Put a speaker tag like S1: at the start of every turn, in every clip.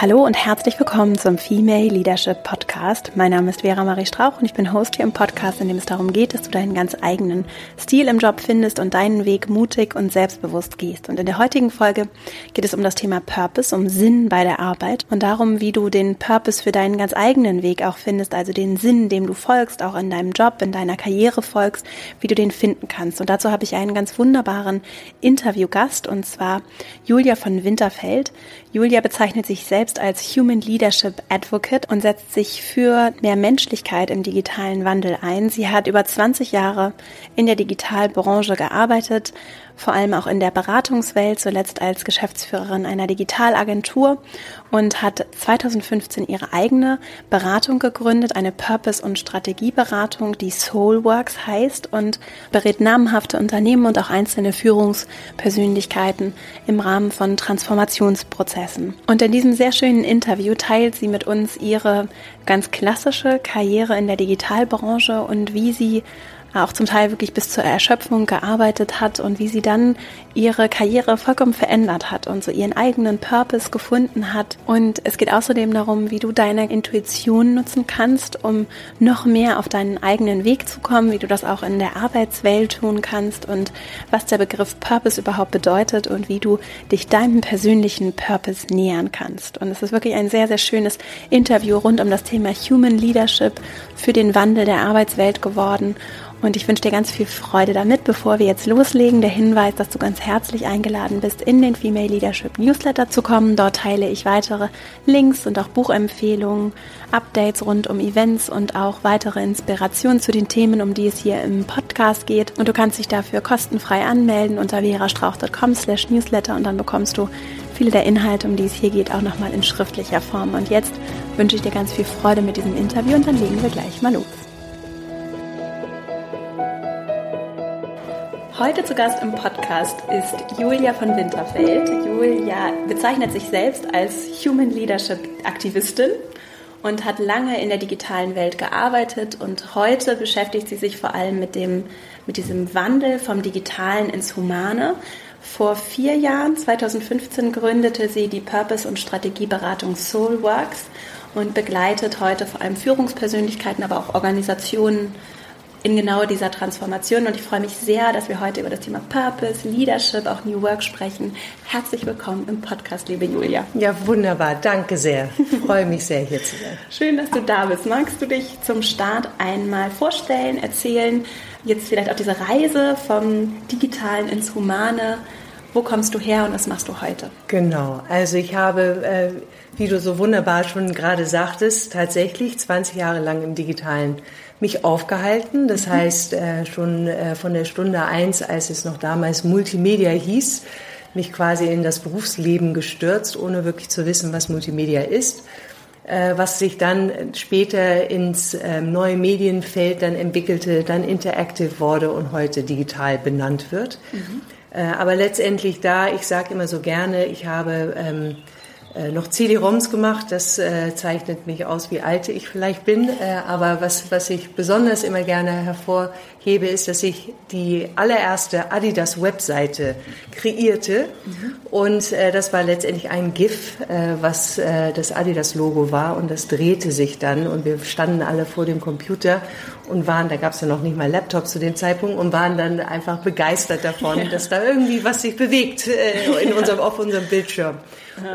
S1: Hallo und herzlich willkommen zum Female Leadership Podcast. Mein Name ist Vera Marie Strauch und ich bin Host hier im Podcast, in dem es darum geht, dass du deinen ganz eigenen Stil im Job findest und deinen Weg mutig und selbstbewusst gehst. Und in der heutigen Folge geht es um das Thema Purpose, um Sinn bei der Arbeit und darum, wie du den Purpose für deinen ganz eigenen Weg auch findest, also den Sinn, dem du folgst, auch in deinem Job, in deiner Karriere folgst, wie du den finden kannst. Und dazu habe ich einen ganz wunderbaren Interviewgast und zwar Julia von Winterfeld. Julia bezeichnet sich selbst als Human Leadership Advocate und setzt sich für mehr Menschlichkeit im digitalen Wandel ein. Sie hat über 20 Jahre in der Digitalbranche gearbeitet vor allem auch in der Beratungswelt, zuletzt als Geschäftsführerin einer Digitalagentur und hat 2015 ihre eigene Beratung gegründet, eine Purpose- und Strategieberatung, die Soulworks heißt und berät namhafte Unternehmen und auch einzelne Führungspersönlichkeiten im Rahmen von Transformationsprozessen. Und in diesem sehr schönen Interview teilt sie mit uns ihre ganz klassische Karriere in der Digitalbranche und wie sie auch zum Teil wirklich bis zur Erschöpfung gearbeitet hat und wie sie dann ihre Karriere vollkommen verändert hat und so ihren eigenen Purpose gefunden hat. Und es geht außerdem darum, wie du deine Intuition nutzen kannst, um noch mehr auf deinen eigenen Weg zu kommen, wie du das auch in der Arbeitswelt tun kannst und was der Begriff Purpose überhaupt bedeutet und wie du dich deinem persönlichen Purpose nähern kannst. Und es ist wirklich ein sehr, sehr schönes Interview rund um das Thema Human Leadership für den Wandel der Arbeitswelt geworden. Und ich wünsche dir ganz viel Freude damit. Bevor wir jetzt loslegen, der Hinweis, dass du ganz herzlich eingeladen bist, in den Female Leadership Newsletter zu kommen. Dort teile ich weitere Links und auch Buchempfehlungen, Updates rund um Events und auch weitere Inspirationen zu den Themen, um die es hier im Podcast geht. Und du kannst dich dafür kostenfrei anmelden unter verastrauch.com slash newsletter und dann bekommst du viele der Inhalte, um die es hier geht, auch nochmal in schriftlicher Form. Und jetzt wünsche ich dir ganz viel Freude mit diesem Interview und dann legen wir gleich mal los. Heute zu Gast im Podcast ist Julia von Winterfeld. Julia bezeichnet sich selbst als Human Leadership Aktivistin und hat lange in der digitalen Welt gearbeitet und heute beschäftigt sie sich vor allem mit dem, mit diesem Wandel vom Digitalen ins Humane. Vor vier Jahren, 2015, gründete sie die Purpose- und Strategieberatung Soulworks und begleitet heute vor allem Führungspersönlichkeiten, aber auch Organisationen in genau dieser Transformation. Und ich freue mich sehr, dass wir heute über das Thema Purpose, Leadership, auch New Work sprechen. Herzlich willkommen im Podcast, liebe Julia.
S2: Ja, wunderbar. Danke sehr. Ich freue mich sehr, hier zu sein.
S1: Schön, dass du da bist. Magst du dich zum Start einmal vorstellen, erzählen, jetzt vielleicht auch diese Reise vom Digitalen ins Humane? Wo kommst du her und was machst du heute?
S2: Genau, also ich habe, äh, wie du so wunderbar schon gerade sagtest, tatsächlich 20 Jahre lang im digitalen mich aufgehalten. Das mhm. heißt, äh, schon äh, von der Stunde eins, als es noch damals Multimedia hieß, mich quasi in das Berufsleben gestürzt, ohne wirklich zu wissen, was Multimedia ist äh, was sich dann später ins ähm, neue Medienfeld dann entwickelte, dann interactive wurde und heute digital benannt wird. Mhm. aber letztendlich da, ich sage immer so gerne, ich habe ähm, äh, noch CD-ROMs gemacht. Das äh, zeichnet mich aus, wie alt ich vielleicht bin. Äh, aber was, was ich besonders immer gerne hervorhebe, ist, dass ich die allererste Adidas-Webseite kreierte. Mhm. Und äh, das war letztendlich ein GIF, äh, was äh, das Adidas-Logo war. Und das drehte sich dann. Und wir standen alle vor dem Computer und waren, da gab es ja noch nicht mal Laptops zu dem Zeitpunkt, und waren dann einfach begeistert davon, ja. dass da irgendwie was sich bewegt äh, in unserem, auf unserem Bildschirm.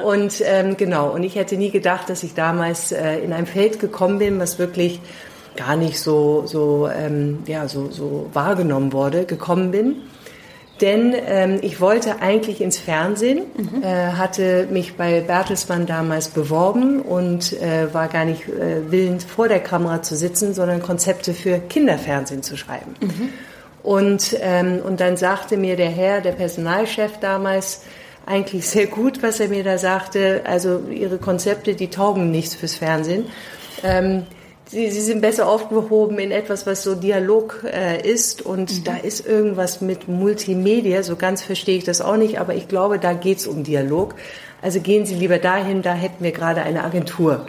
S2: Und ähm, genau, und ich hätte nie gedacht, dass ich damals äh, in ein Feld gekommen bin, was wirklich gar nicht so, so, ähm, ja, so, so wahrgenommen wurde, gekommen bin. Denn ähm, ich wollte eigentlich ins Fernsehen, mhm. äh, hatte mich bei Bertelsmann damals beworben und äh, war gar nicht äh, willens, vor der Kamera zu sitzen, sondern Konzepte für Kinderfernsehen zu schreiben. Mhm. Und, ähm, und dann sagte mir der Herr, der Personalchef damals, eigentlich sehr gut, was er mir da sagte. Also ihre Konzepte, die taugen nichts fürs Fernsehen. Ähm, sie, sie sind besser aufgehoben in etwas, was so Dialog äh, ist. Und mhm. da ist irgendwas mit Multimedia. So ganz verstehe ich das auch nicht, aber ich glaube, da geht's um Dialog. Also gehen Sie lieber dahin, da hätten wir gerade eine Agentur.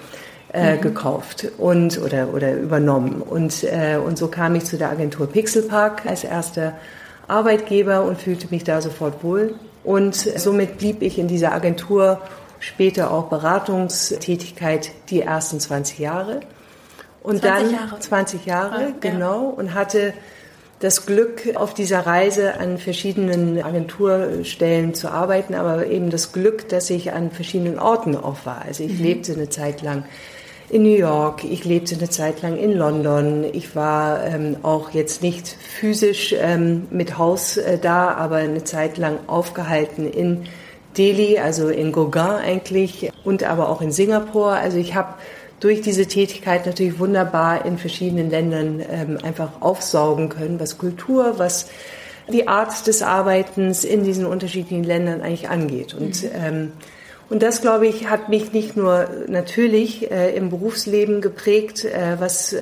S2: Äh, mhm. gekauft und oder oder übernommen und äh, und so kam ich zu der Agentur Pixelpark als erster Arbeitgeber und fühlte mich da sofort wohl und somit blieb ich in dieser Agentur später auch Beratungstätigkeit die ersten 20 Jahre. Und 20 dann Jahre. 20 Jahre, ja. genau, und hatte das Glück, auf dieser Reise an verschiedenen Agenturstellen zu arbeiten, aber eben das Glück, dass ich an verschiedenen Orten auch war. Also ich mhm. lebte eine Zeit lang in New York, ich lebte eine Zeit lang in London. Ich war ähm, auch jetzt nicht physisch ähm, mit Haus äh, da, aber eine Zeit lang aufgehalten in Delhi, also in Gauguin eigentlich und aber auch in Singapur. Also ich habe durch diese Tätigkeit natürlich wunderbar in verschiedenen Ländern ähm, einfach aufsaugen können, was Kultur, was die Art des Arbeitens in diesen unterschiedlichen Ländern eigentlich angeht. Und, mhm. Und das, glaube ich, hat mich nicht nur natürlich äh, im Berufsleben geprägt, äh, was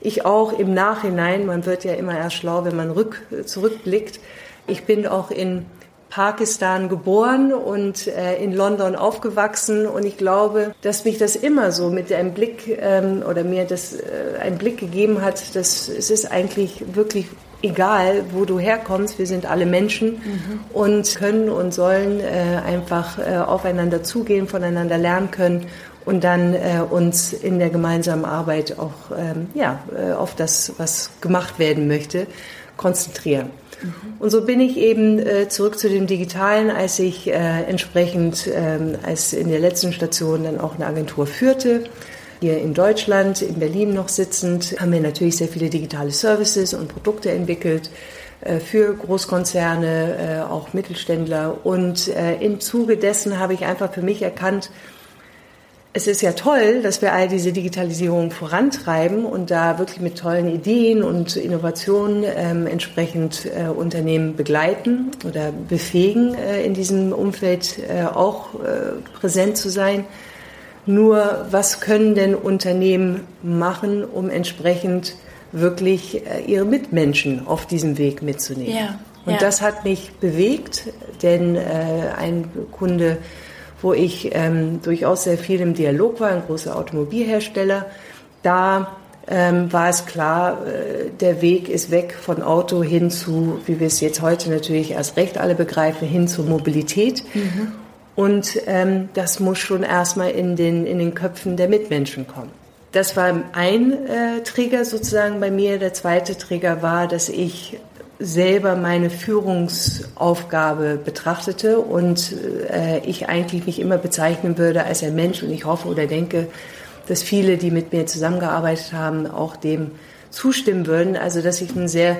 S2: ich auch im Nachhinein, man wird ja immer erst schlau, wenn man rück, zurückblickt, ich bin auch in Pakistan geboren und äh, in London aufgewachsen. Und ich glaube, dass mich das immer so mit einem Blick ähm, oder mir das äh, einen Blick gegeben hat, dass es ist eigentlich wirklich egal, wo du herkommst, wir sind alle Menschen mhm. und können und sollen äh, einfach äh, aufeinander zugehen, voneinander lernen können und dann äh, uns in der gemeinsamen Arbeit auch ähm, ja, äh, auf das, was gemacht werden möchte, konzentrieren. Mhm. Und so bin ich eben äh, zurück zu dem Digitalen, als ich äh, entsprechend äh, als in der letzten Station dann auch eine Agentur führte. Hier in Deutschland, in Berlin noch sitzend, haben wir natürlich sehr viele digitale Services und Produkte entwickelt äh, für Großkonzerne, äh, auch Mittelständler. Und äh, im Zuge dessen habe ich einfach für mich erkannt, es ist ja toll, dass wir all diese Digitalisierung vorantreiben und da wirklich mit tollen Ideen und Innovationen ähm, entsprechend Unternehmen begleiten oder befähigen, äh, in diesem Umfeld auch präsent zu sein. Nur was können denn Unternehmen machen, um entsprechend wirklich äh, ihre Mitmenschen auf diesem Weg mitzunehmen? Ja, und ja. das hat mich bewegt, denn äh, ein Kunde wo ich ähm, durchaus sehr viel im Dialog war, ein großer Automobilhersteller. Da ähm, war es klar, äh, der Weg ist weg von Auto hin zu, wie wir es jetzt heute natürlich erst recht alle begreifen, hin zur Mobilität. Mhm. Und ähm, das muss schon erstmal in den, in den Köpfen der Mitmenschen kommen. Das war ein äh, Trigger sozusagen bei mir. Der zweite Trigger war, dass ich selber meine Führungsaufgabe betrachtete und äh, ich eigentlich mich immer bezeichnen würde als ein Mensch und ich hoffe oder denke, dass viele, die mit mir zusammengearbeitet haben, auch dem zustimmen würden. Also dass ich ein sehr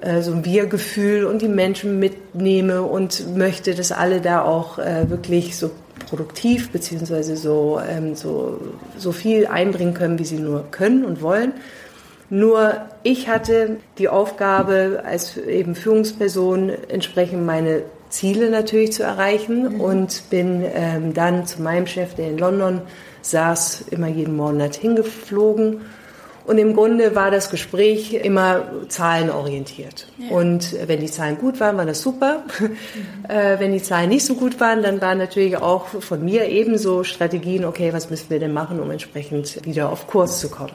S2: äh, so ein Wir-Gefühl und die Menschen mitnehme und möchte, dass alle da auch äh, wirklich so produktiv beziehungsweise so, ähm, so, so viel einbringen können, wie sie nur können und wollen. Nur ich hatte die Aufgabe, als eben Führungsperson entsprechend meine Ziele natürlich zu erreichen mhm. und bin ähm, dann zu meinem Chef, der in London saß, immer jeden Monat hingeflogen. Und im Grunde war das Gespräch immer zahlenorientiert. Ja. Und wenn die Zahlen gut waren, war das super. Mhm. äh, wenn die Zahlen nicht so gut waren, dann waren natürlich auch von mir ebenso Strategien, okay, was müssen wir denn machen, um entsprechend wieder auf Kurs zu kommen.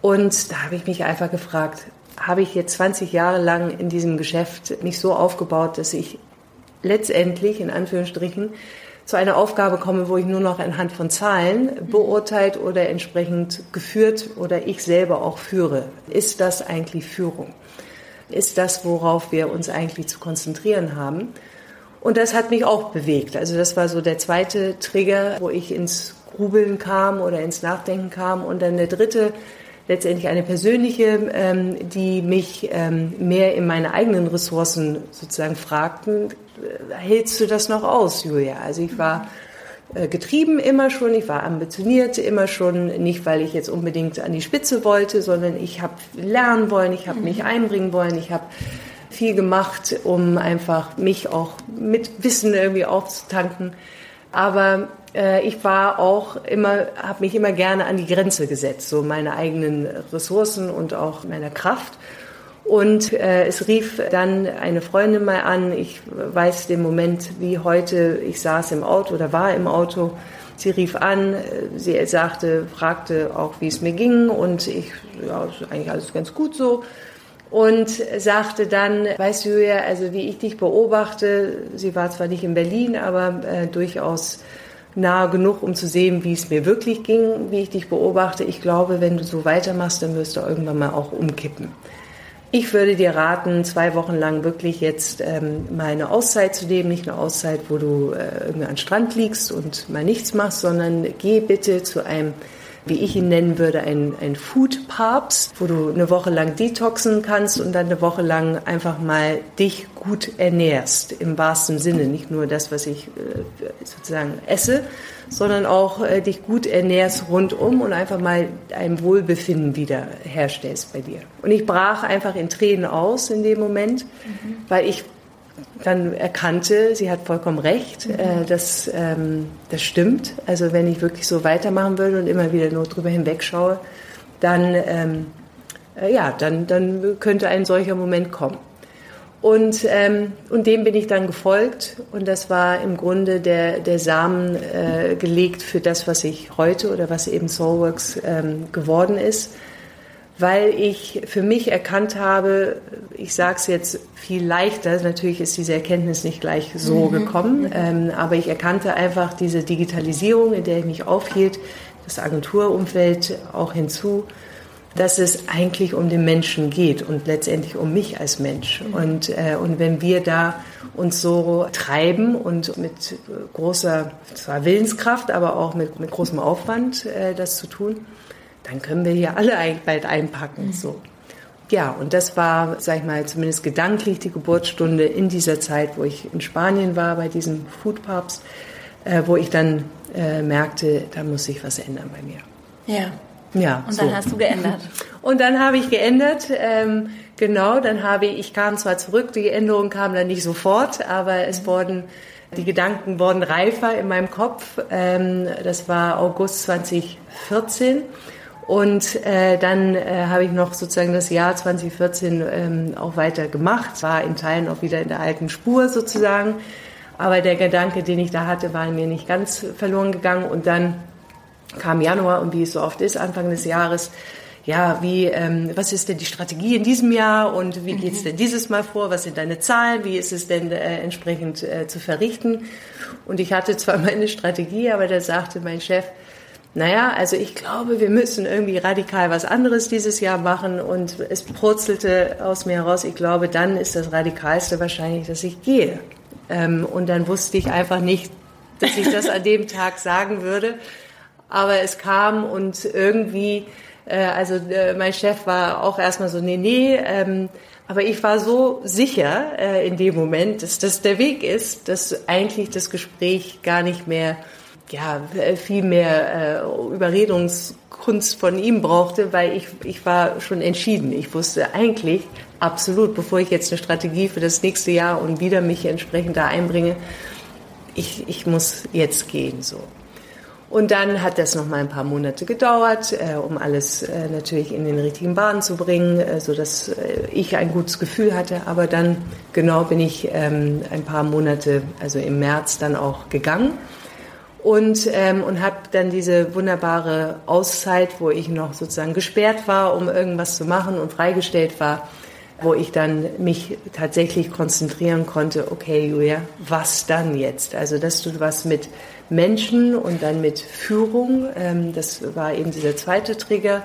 S2: Und da habe ich mich einfach gefragt, habe ich jetzt 20 Jahre lang in diesem Geschäft mich so aufgebaut, dass ich letztendlich, in Anführungsstrichen, zu einer Aufgabe komme, wo ich nur noch anhand von Zahlen beurteilt oder entsprechend geführt oder ich selber auch führe. Ist das eigentlich Führung? Ist das, worauf wir uns eigentlich zu konzentrieren haben? Und das hat mich auch bewegt. Also das war so der zweite Trigger, wo ich ins Grubeln kam oder ins Nachdenken kam. Und dann der dritte letztendlich eine persönliche, ähm, die mich ähm, mehr in meine eigenen Ressourcen sozusagen fragten, äh, hältst du das noch aus, Julia? Also ich war äh, getrieben immer schon, ich war ambitioniert immer schon, nicht weil ich jetzt unbedingt an die Spitze wollte, sondern ich habe lernen wollen, ich habe mich einbringen wollen, ich habe viel gemacht, um einfach mich auch mit Wissen irgendwie aufzutanken. Aber äh, ich war auch immer, habe mich immer gerne an die Grenze gesetzt, so meine eigenen Ressourcen und auch meiner Kraft. Und äh, es rief dann eine Freundin mal an. Ich weiß den Moment wie heute. Ich saß im Auto oder war im Auto. Sie rief an. Sie sagte, fragte auch, wie es mir ging. Und ich, ja, eigentlich alles ganz gut so. Und sagte dann, weißt du, Julia, also wie ich dich beobachte, sie war zwar nicht in Berlin, aber äh, durchaus nah genug, um zu sehen, wie es mir wirklich ging, wie ich dich beobachte. Ich glaube, wenn du so weitermachst, dann wirst du irgendwann mal auch umkippen. Ich würde dir raten, zwei Wochen lang wirklich jetzt ähm, mal eine Auszeit zu nehmen. Nicht eine Auszeit, wo du äh, irgendwie an den Strand liegst und mal nichts machst, sondern geh bitte zu einem wie ich ihn nennen würde, ein, ein Food Papst, wo du eine Woche lang detoxen kannst und dann eine Woche lang einfach mal dich gut ernährst, im wahrsten Sinne. Nicht nur das, was ich äh, sozusagen esse, sondern auch äh, dich gut ernährst rundum und einfach mal ein Wohlbefinden wieder herstellst bei dir. Und ich brach einfach in Tränen aus in dem Moment, mhm. weil ich dann erkannte, sie hat vollkommen recht, mhm. äh, dass ähm, das stimmt. Also wenn ich wirklich so weitermachen würde und immer wieder nur drüber hinwegschaue, dann, ähm, äh, ja, dann, dann könnte ein solcher Moment kommen. Und, ähm, und dem bin ich dann gefolgt und das war im Grunde der, der Samen äh, gelegt für das, was ich heute oder was eben Soulworks ähm, geworden ist weil ich für mich erkannt habe, ich sage es jetzt viel leichter, natürlich ist diese Erkenntnis nicht gleich so mhm. gekommen, mhm. ähm, aber ich erkannte einfach diese Digitalisierung, in der ich mich aufhielt, das Agenturumfeld auch hinzu, dass es eigentlich um den Menschen geht und letztendlich um mich als Mensch. Mhm. Und, äh, und wenn wir da uns so treiben und mit großer zwar Willenskraft, aber auch mit, mit großem Aufwand äh, das zu tun, dann können wir hier alle bald einpacken. Mhm. So. Ja, und das war, sag ich mal, zumindest gedanklich die Geburtsstunde in dieser Zeit, wo ich in Spanien war, bei diesem Food Pubs, äh, wo ich dann äh, merkte, da muss sich was ändern bei mir.
S1: Ja. Ja. Und dann so. hast du geändert.
S2: Und dann habe ich geändert. Ähm, genau, dann habe ich, ich kam zwar zurück, die Änderung kam dann nicht sofort, aber es wurden die Gedanken wurden reifer in meinem Kopf. Ähm, das war August 2014. Und äh, dann äh, habe ich noch sozusagen das Jahr 2014 ähm, auch weiter gemacht, war in Teilen auch wieder in der alten Spur sozusagen. Aber der Gedanke, den ich da hatte, war mir nicht ganz verloren gegangen. Und dann kam Januar und wie es so oft ist, Anfang des Jahres, ja, wie, ähm, was ist denn die Strategie in diesem Jahr und wie geht's mhm. denn dieses Mal vor? Was sind deine Zahlen? Wie ist es denn äh, entsprechend äh, zu verrichten? Und ich hatte zwar meine Strategie, aber da sagte mein Chef, naja, also ich glaube, wir müssen irgendwie radikal was anderes dieses Jahr machen und es purzelte aus mir heraus, ich glaube, dann ist das Radikalste wahrscheinlich, dass ich gehe. Ähm, und dann wusste ich einfach nicht, dass ich das an dem Tag sagen würde. Aber es kam und irgendwie, äh, also äh, mein Chef war auch erstmal so, nee, nee, ähm, aber ich war so sicher äh, in dem Moment, dass das der Weg ist, dass eigentlich das Gespräch gar nicht mehr ja, viel mehr äh, Überredungskunst von ihm brauchte, weil ich, ich war schon entschieden. Ich wusste eigentlich absolut, bevor ich jetzt eine Strategie für das nächste Jahr und wieder mich entsprechend da einbringe, ich, ich muss jetzt gehen, so. Und dann hat das noch mal ein paar Monate gedauert, äh, um alles äh, natürlich in den richtigen Bahnen zu bringen, äh, so dass äh, ich ein gutes Gefühl hatte. Aber dann genau bin ich ähm, ein paar Monate, also im März dann auch gegangen und, ähm, und habe dann diese wunderbare Auszeit, wo ich noch sozusagen gesperrt war, um irgendwas zu machen und freigestellt war, wo ich dann mich tatsächlich konzentrieren konnte, okay, Julia, was dann jetzt? Also, dass du was mit Menschen und dann mit Führung, ähm, das war eben dieser zweite Trigger,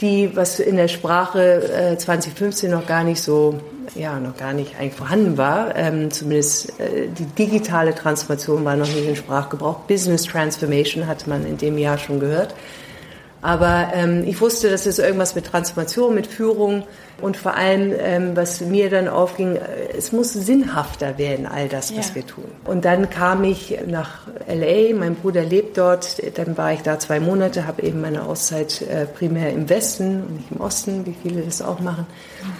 S2: die, was in der Sprache äh, 2015 noch gar nicht so, ja, noch gar nicht eigentlich vorhanden war. Ähm, zumindest äh, die digitale Transformation war noch nicht in Sprachgebrauch. Business Transformation hatte man in dem Jahr schon gehört. Aber ähm, ich wusste, dass es irgendwas mit Transformation, mit Führung und vor allem, ähm, was mir dann aufging, äh, es muss sinnhafter werden, all das, was ja. wir tun. Und dann kam ich nach LA, mein Bruder lebt dort, dann war ich da zwei Monate, habe eben meine Auszeit äh, primär im Westen und nicht im Osten, wie viele das auch machen,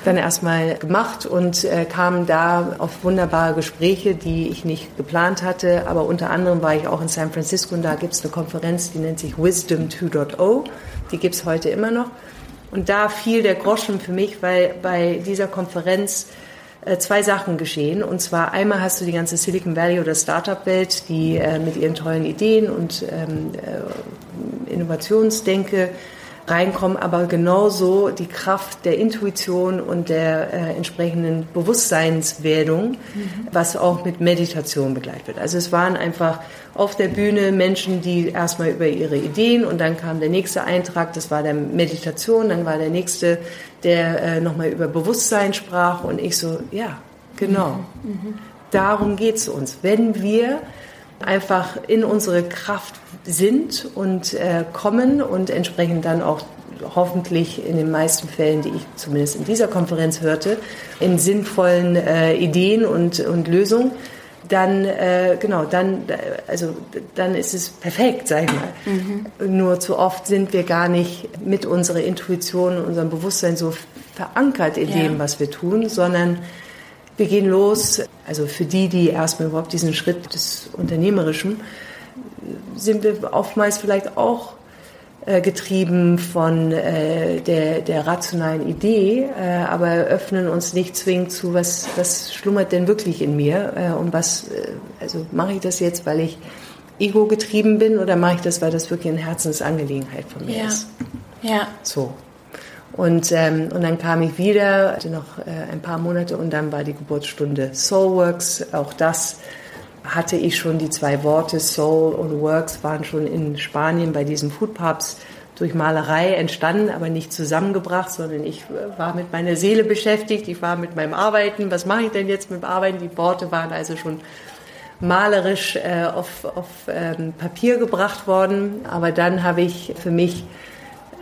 S2: dann erstmal gemacht und äh, kam da auf wunderbare Gespräche, die ich nicht geplant hatte. Aber unter anderem war ich auch in San Francisco und da gibt es eine Konferenz, die nennt sich Wisdom 2.0. Die gibt es heute immer noch. Und da fiel der Groschen für mich, weil bei dieser Konferenz äh, zwei Sachen geschehen. Und zwar einmal hast du die ganze Silicon Valley oder Startup-Welt, die äh, mit ihren tollen Ideen und ähm, äh, Innovationsdenke reinkommen, aber genauso die Kraft der Intuition und der äh, entsprechenden Bewusstseinswerdung, mhm. was auch mit Meditation begleitet wird. Also es waren einfach auf der Bühne Menschen, die erstmal über ihre Ideen und dann kam der nächste Eintrag, das war der Meditation, dann war der nächste, der äh, nochmal über Bewusstsein sprach und ich so, ja, genau. Mhm. mhm. Darum geht es uns. Wenn wir einfach in unsere Kraft sind und äh, kommen und entsprechend dann auch hoffentlich in den meisten Fällen, die ich zumindest in dieser Konferenz hörte, in sinnvollen äh, Ideen und, und Lösungen, dann äh, genau, dann also dann ist es perfekt, sag ich mal. Mhm. Nur zu oft sind wir gar nicht mit unserer Intuition, unserem Bewusstsein so verankert in ja. dem, was wir tun, sondern wir gehen los, also für die, die erstmal überhaupt diesen Schritt des Unternehmerischen, sind wir oftmals vielleicht auch äh, getrieben von äh, der, der rationalen Idee, äh, aber öffnen uns nicht zwingend zu, was, was schlummert denn wirklich in mir äh, und was, äh, also mache ich das jetzt, weil ich ego getrieben bin oder mache ich das, weil das wirklich eine Herzensangelegenheit von mir
S1: ja.
S2: ist?
S1: Ja.
S2: So. Und, ähm, und dann kam ich wieder, hatte noch äh, ein paar Monate und dann war die Geburtsstunde Soulworks. Auch das hatte ich schon, die zwei Worte Soul und Works waren schon in Spanien bei diesen Foodpubs durch Malerei entstanden, aber nicht zusammengebracht, sondern ich äh, war mit meiner Seele beschäftigt, ich war mit meinem Arbeiten. Was mache ich denn jetzt mit dem Arbeiten? Die Worte waren also schon malerisch äh, auf, auf ähm, Papier gebracht worden. Aber dann habe ich für mich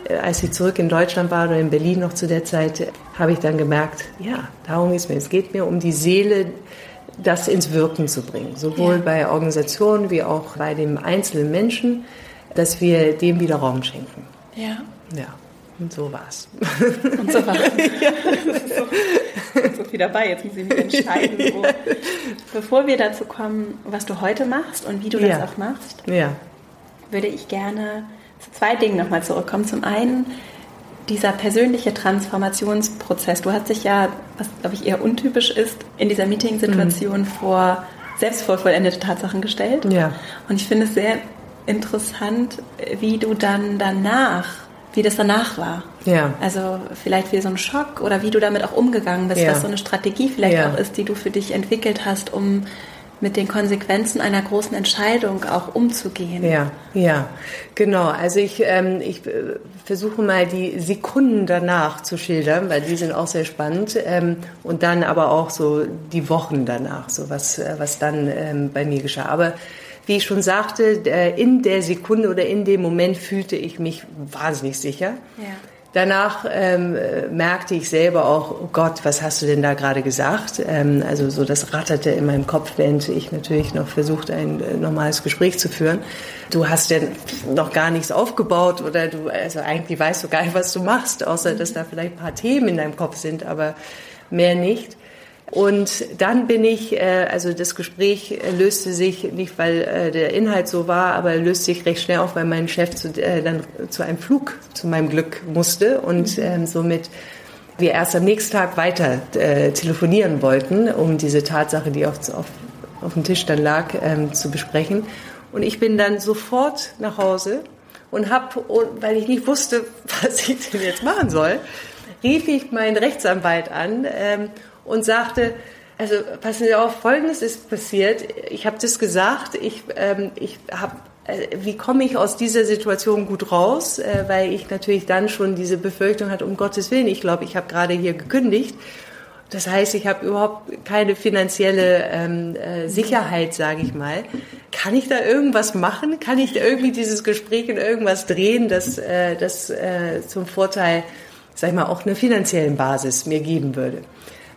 S2: äh, als ich zurück in Deutschland war oder in Berlin noch zu der Zeit, habe ich dann gemerkt, ja, darum ist mir. Es geht mir um die Seele, das ins Wirken zu bringen. Sowohl ja. bei Organisationen wie auch bei dem einzelnen Menschen, dass wir dem wieder Raum schenken.
S1: Ja.
S2: Ja. Und so war's.
S1: Und so war's. ja. so, so viel dabei. Jetzt muss ich mich entscheiden. Wo. Bevor wir dazu kommen, was du heute machst und wie du ja. das auch machst,
S2: ja.
S1: würde ich gerne zu zwei Dingen nochmal zurückkommen. Zum einen dieser persönliche Transformationsprozess. Du hast dich ja, was glaube ich eher untypisch ist, in dieser Meeting-Situation mhm. vor selbst vor vollendete Tatsachen gestellt.
S2: Ja.
S1: Und ich finde es sehr interessant, wie du dann danach, wie das danach war.
S2: Ja.
S1: Also vielleicht wie so ein Schock oder wie du damit auch umgegangen bist, ja. was so eine Strategie vielleicht ja. auch ist, die du für dich entwickelt hast, um mit den Konsequenzen einer großen Entscheidung auch umzugehen.
S2: Ja, ja, genau. Also ich, ähm, ich äh, versuche mal die Sekunden danach zu schildern, weil die sind auch sehr spannend. Ähm, und dann aber auch so die Wochen danach, so was, äh, was dann ähm, bei mir geschah. Aber wie ich schon sagte, in der Sekunde oder in dem Moment fühlte ich mich wahnsinnig sicher.
S1: Ja.
S2: Danach ähm, merkte ich selber auch, oh Gott, was hast du denn da gerade gesagt? Ähm, also so das ratterte in meinem Kopf, während ich natürlich noch versucht, ein äh, normales Gespräch zu führen. Du hast denn noch gar nichts aufgebaut oder du, also eigentlich weißt du gar nicht, was du machst, außer dass da vielleicht ein paar Themen in deinem Kopf sind, aber mehr nicht. Und dann bin ich, äh, also das Gespräch löste sich nicht, weil äh, der Inhalt so war, aber löste sich recht schnell auf, weil mein Chef zu, äh, dann zu einem Flug zu meinem Glück musste und mhm. ähm, somit wir erst am nächsten Tag weiter äh, telefonieren wollten, um diese Tatsache, die auf, auf, auf dem Tisch dann lag, ähm, zu besprechen. Und ich bin dann sofort nach Hause und habe, weil ich nicht wusste, was ich denn jetzt machen soll, rief ich meinen Rechtsanwalt an ähm, und sagte, also passen Sie auf, Folgendes ist passiert. Ich habe das gesagt. Ich, ähm, ich habe äh, wie komme ich aus dieser Situation gut raus, äh, weil ich natürlich dann schon diese Befürchtung hatte, um Gottes Willen, ich glaube, ich habe gerade hier gekündigt. Das heißt, ich habe überhaupt keine finanzielle ähm, äh, Sicherheit, sage ich mal. Kann ich da irgendwas machen? Kann ich da irgendwie dieses Gespräch in irgendwas drehen, das, äh, das äh, zum Vorteil, sag ich mal, auch eine finanziellen Basis mir geben würde?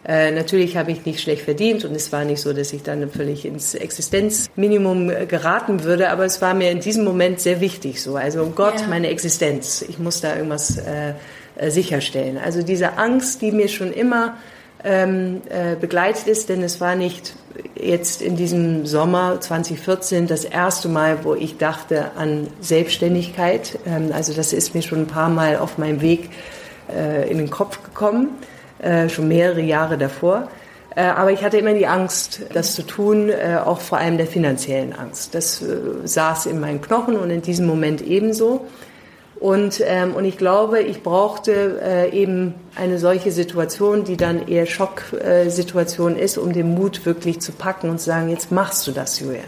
S2: Äh, natürlich habe ich nicht schlecht verdient und es war nicht so, dass ich dann völlig ins Existenzminimum äh, geraten würde, aber es war mir in diesem Moment sehr wichtig so. Also um Gott, ja. meine Existenz. Ich muss da irgendwas äh, äh, sicherstellen. Also diese Angst, die mir schon immer ähm, äh, begleitet ist, denn es war nicht jetzt in diesem Sommer 2014 das erste Mal, wo ich dachte an Selbstständigkeit. Ähm, also das ist mir schon ein paar Mal auf meinem Weg in den Kopf gekommen. Äh, schon mehrere Jahre davor. Äh, aber ich hatte immer die Angst, das zu tun, äh, auch vor allem der finanziellen Angst. Das saß in meinen Knochen und in diesem Moment ebenso. Und, ähm, und ich glaube, ich brauchte eben eine solche Situation, die dann eher Schocksituation ist, um den Mut wirklich zu packen und zu sagen, jetzt machst du das, Julia.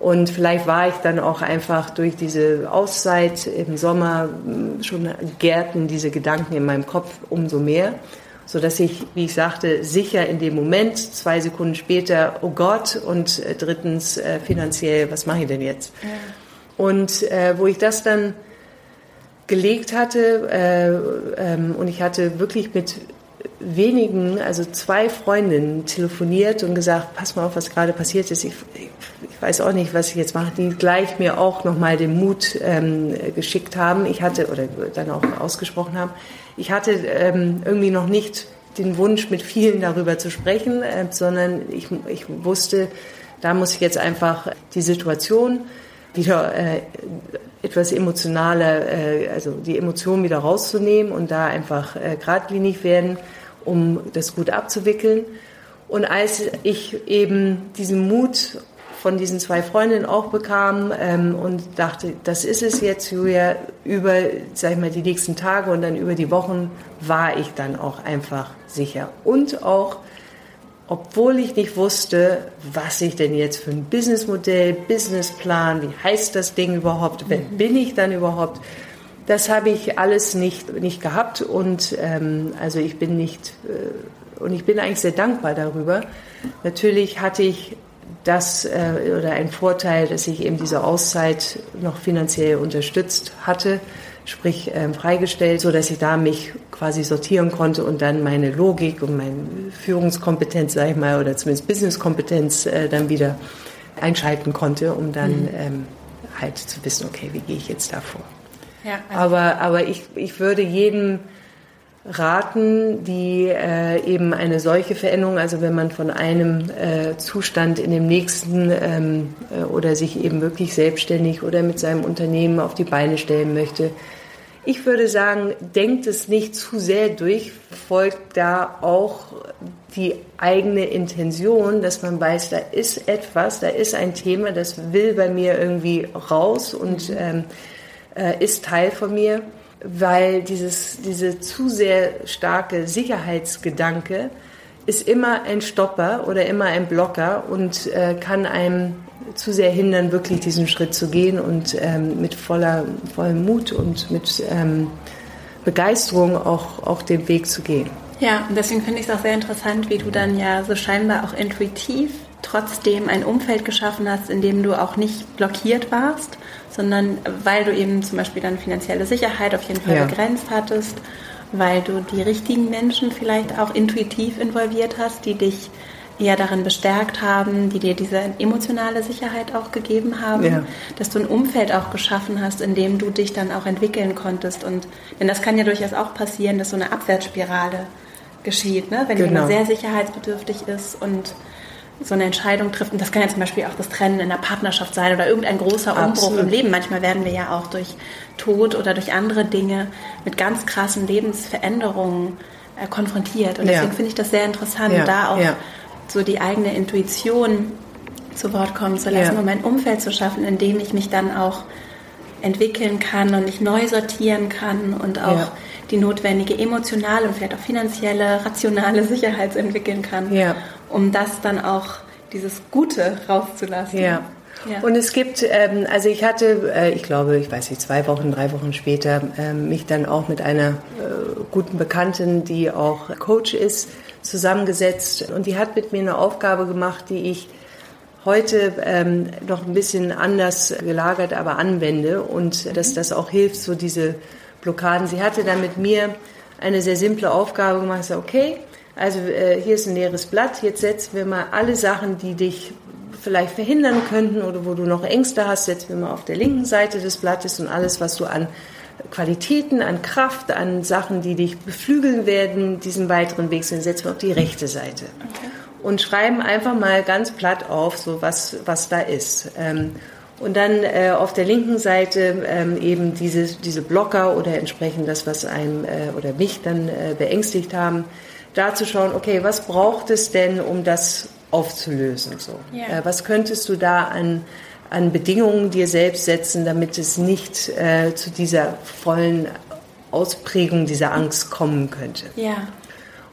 S2: Und vielleicht war ich dann auch einfach durch diese Auszeit im Sommer hm, schon gärten diese Gedanken in meinem Kopf umso mehr, so dass ich, wie ich sagte, sicher in dem Moment, zwei Sekunden später, oh Gott, und äh, drittens äh, finanziell, was mache ich denn jetzt? Ja. Und äh, wo ich das dann gelegt hatte. Äh, ähm, und ich hatte wirklich mit wenigen, also zwei Freundinnen telefoniert und gesagt, pass mal auf, was gerade passiert ist. Ich, ich, ich weiß auch nicht, was ich jetzt mache. Die gleich mir auch nochmal den Mut ähm, geschickt haben. Ich hatte, oder dann auch ausgesprochen haben, ich hatte ähm, irgendwie noch nicht den Wunsch, mit vielen darüber zu sprechen, äh, sondern ich, ich wusste, da muss ich jetzt einfach die Situation wieder äh, etwas emotionaler, äh, also die Emotionen wieder rauszunehmen und da einfach äh, geradlinig werden, um das gut abzuwickeln. Und als ich eben diesen Mut von diesen zwei Freundinnen auch bekam ähm, und dachte, das ist es jetzt, Julia, über, sag ich mal, die nächsten Tage und dann über die Wochen war ich dann auch einfach sicher. Und auch obwohl ich nicht wusste, was ich denn jetzt für ein Businessmodell, Businessplan, wie heißt das Ding überhaupt, wer mhm. bin ich dann überhaupt, das habe ich alles nicht, nicht gehabt und ähm, also ich bin nicht, äh, und ich bin eigentlich sehr dankbar darüber. Natürlich hatte ich das äh, oder ein Vorteil, dass ich eben diese Auszeit noch finanziell unterstützt hatte sprich ähm, freigestellt, so dass ich da mich quasi sortieren konnte und dann meine Logik und meine Führungskompetenz, sage ich mal, oder zumindest Businesskompetenz äh, dann wieder einschalten konnte, um dann mhm. ähm, halt zu wissen, okay, wie gehe ich jetzt da vor. Ja, also aber aber ich, ich würde jedem raten, die äh, eben eine solche Veränderung, also wenn man von einem äh, Zustand in den nächsten ähm, äh, oder sich eben wirklich selbstständig oder mit seinem Unternehmen auf die Beine stellen möchte, ich würde sagen, denkt es nicht zu sehr durch, folgt da auch die eigene Intention, dass man weiß, da ist etwas, da ist ein Thema, das will bei mir irgendwie raus und mhm. ähm, äh, ist Teil von mir, weil dieses, diese zu sehr starke Sicherheitsgedanke ist immer ein Stopper oder immer ein Blocker und äh, kann einem zu sehr hindern, wirklich diesen Schritt zu gehen und ähm, mit voller, vollem Mut und mit ähm, Begeisterung auch, auch den Weg zu gehen.
S1: Ja, und deswegen finde ich es auch sehr interessant, wie du dann ja so scheinbar auch intuitiv trotzdem ein Umfeld geschaffen hast, in dem du auch nicht blockiert warst, sondern weil du eben zum Beispiel dann finanzielle Sicherheit auf jeden Fall ja. begrenzt hattest, weil du die richtigen Menschen vielleicht auch intuitiv involviert hast, die dich eher darin bestärkt haben, die dir diese emotionale Sicherheit auch gegeben haben, ja. dass du ein Umfeld auch geschaffen hast, in dem du dich dann auch entwickeln konntest. Und denn das kann ja durchaus auch passieren, dass so eine Abwärtsspirale geschieht, ne? wenn genau. jemand sehr sicherheitsbedürftig ist und so eine Entscheidung trifft. Und das kann ja zum Beispiel auch das Trennen in der Partnerschaft sein oder irgendein großer Umbruch Absolut. im Leben. Manchmal werden wir ja auch durch Tod oder durch andere Dinge mit ganz krassen Lebensveränderungen äh, konfrontiert. Und deswegen ja. finde ich das sehr interessant, ja. da auch ja so die eigene Intuition zu Wort kommen zu lassen, um ein Umfeld zu schaffen, in dem ich mich dann auch entwickeln kann und ich neu sortieren kann und auch ja. die notwendige emotionale und vielleicht auch finanzielle, rationale Sicherheit entwickeln kann, ja. Um das dann auch dieses Gute rauszulassen.
S2: Ja. Ja. Und es gibt, ähm, also ich hatte, äh, ich glaube, ich weiß nicht, zwei Wochen, drei Wochen später, äh, mich dann auch mit einer äh, guten Bekannten, die auch Coach ist, zusammengesetzt und die hat mit mir eine Aufgabe gemacht, die ich heute ähm, noch ein bisschen anders gelagert, aber anwende und dass das auch hilft, so diese Blockaden. Sie hatte dann mit mir eine sehr simple Aufgabe gemacht. Sage, okay, also äh, hier ist ein leeres Blatt. Jetzt setzen wir mal alle Sachen, die dich vielleicht verhindern könnten oder wo du noch Ängste hast, setzen wir mal auf der linken Seite des Blattes und alles, was du an Qualitäten, an Kraft, an Sachen, die dich beflügeln werden, diesen weiteren Weg sind, setzen wir auf die rechte Seite. Okay. Und schreiben einfach mal ganz platt auf, so was, was da ist. Ähm, und dann äh, auf der linken Seite ähm, eben diese, diese Blocker oder entsprechend das, was einem äh, oder mich dann äh, beängstigt haben, da zu schauen, okay, was braucht es denn, um das aufzulösen? So? Yeah. was könntest du da an an Bedingungen dir selbst setzen, damit es nicht äh, zu dieser vollen Ausprägung dieser Angst kommen könnte.
S1: Ja.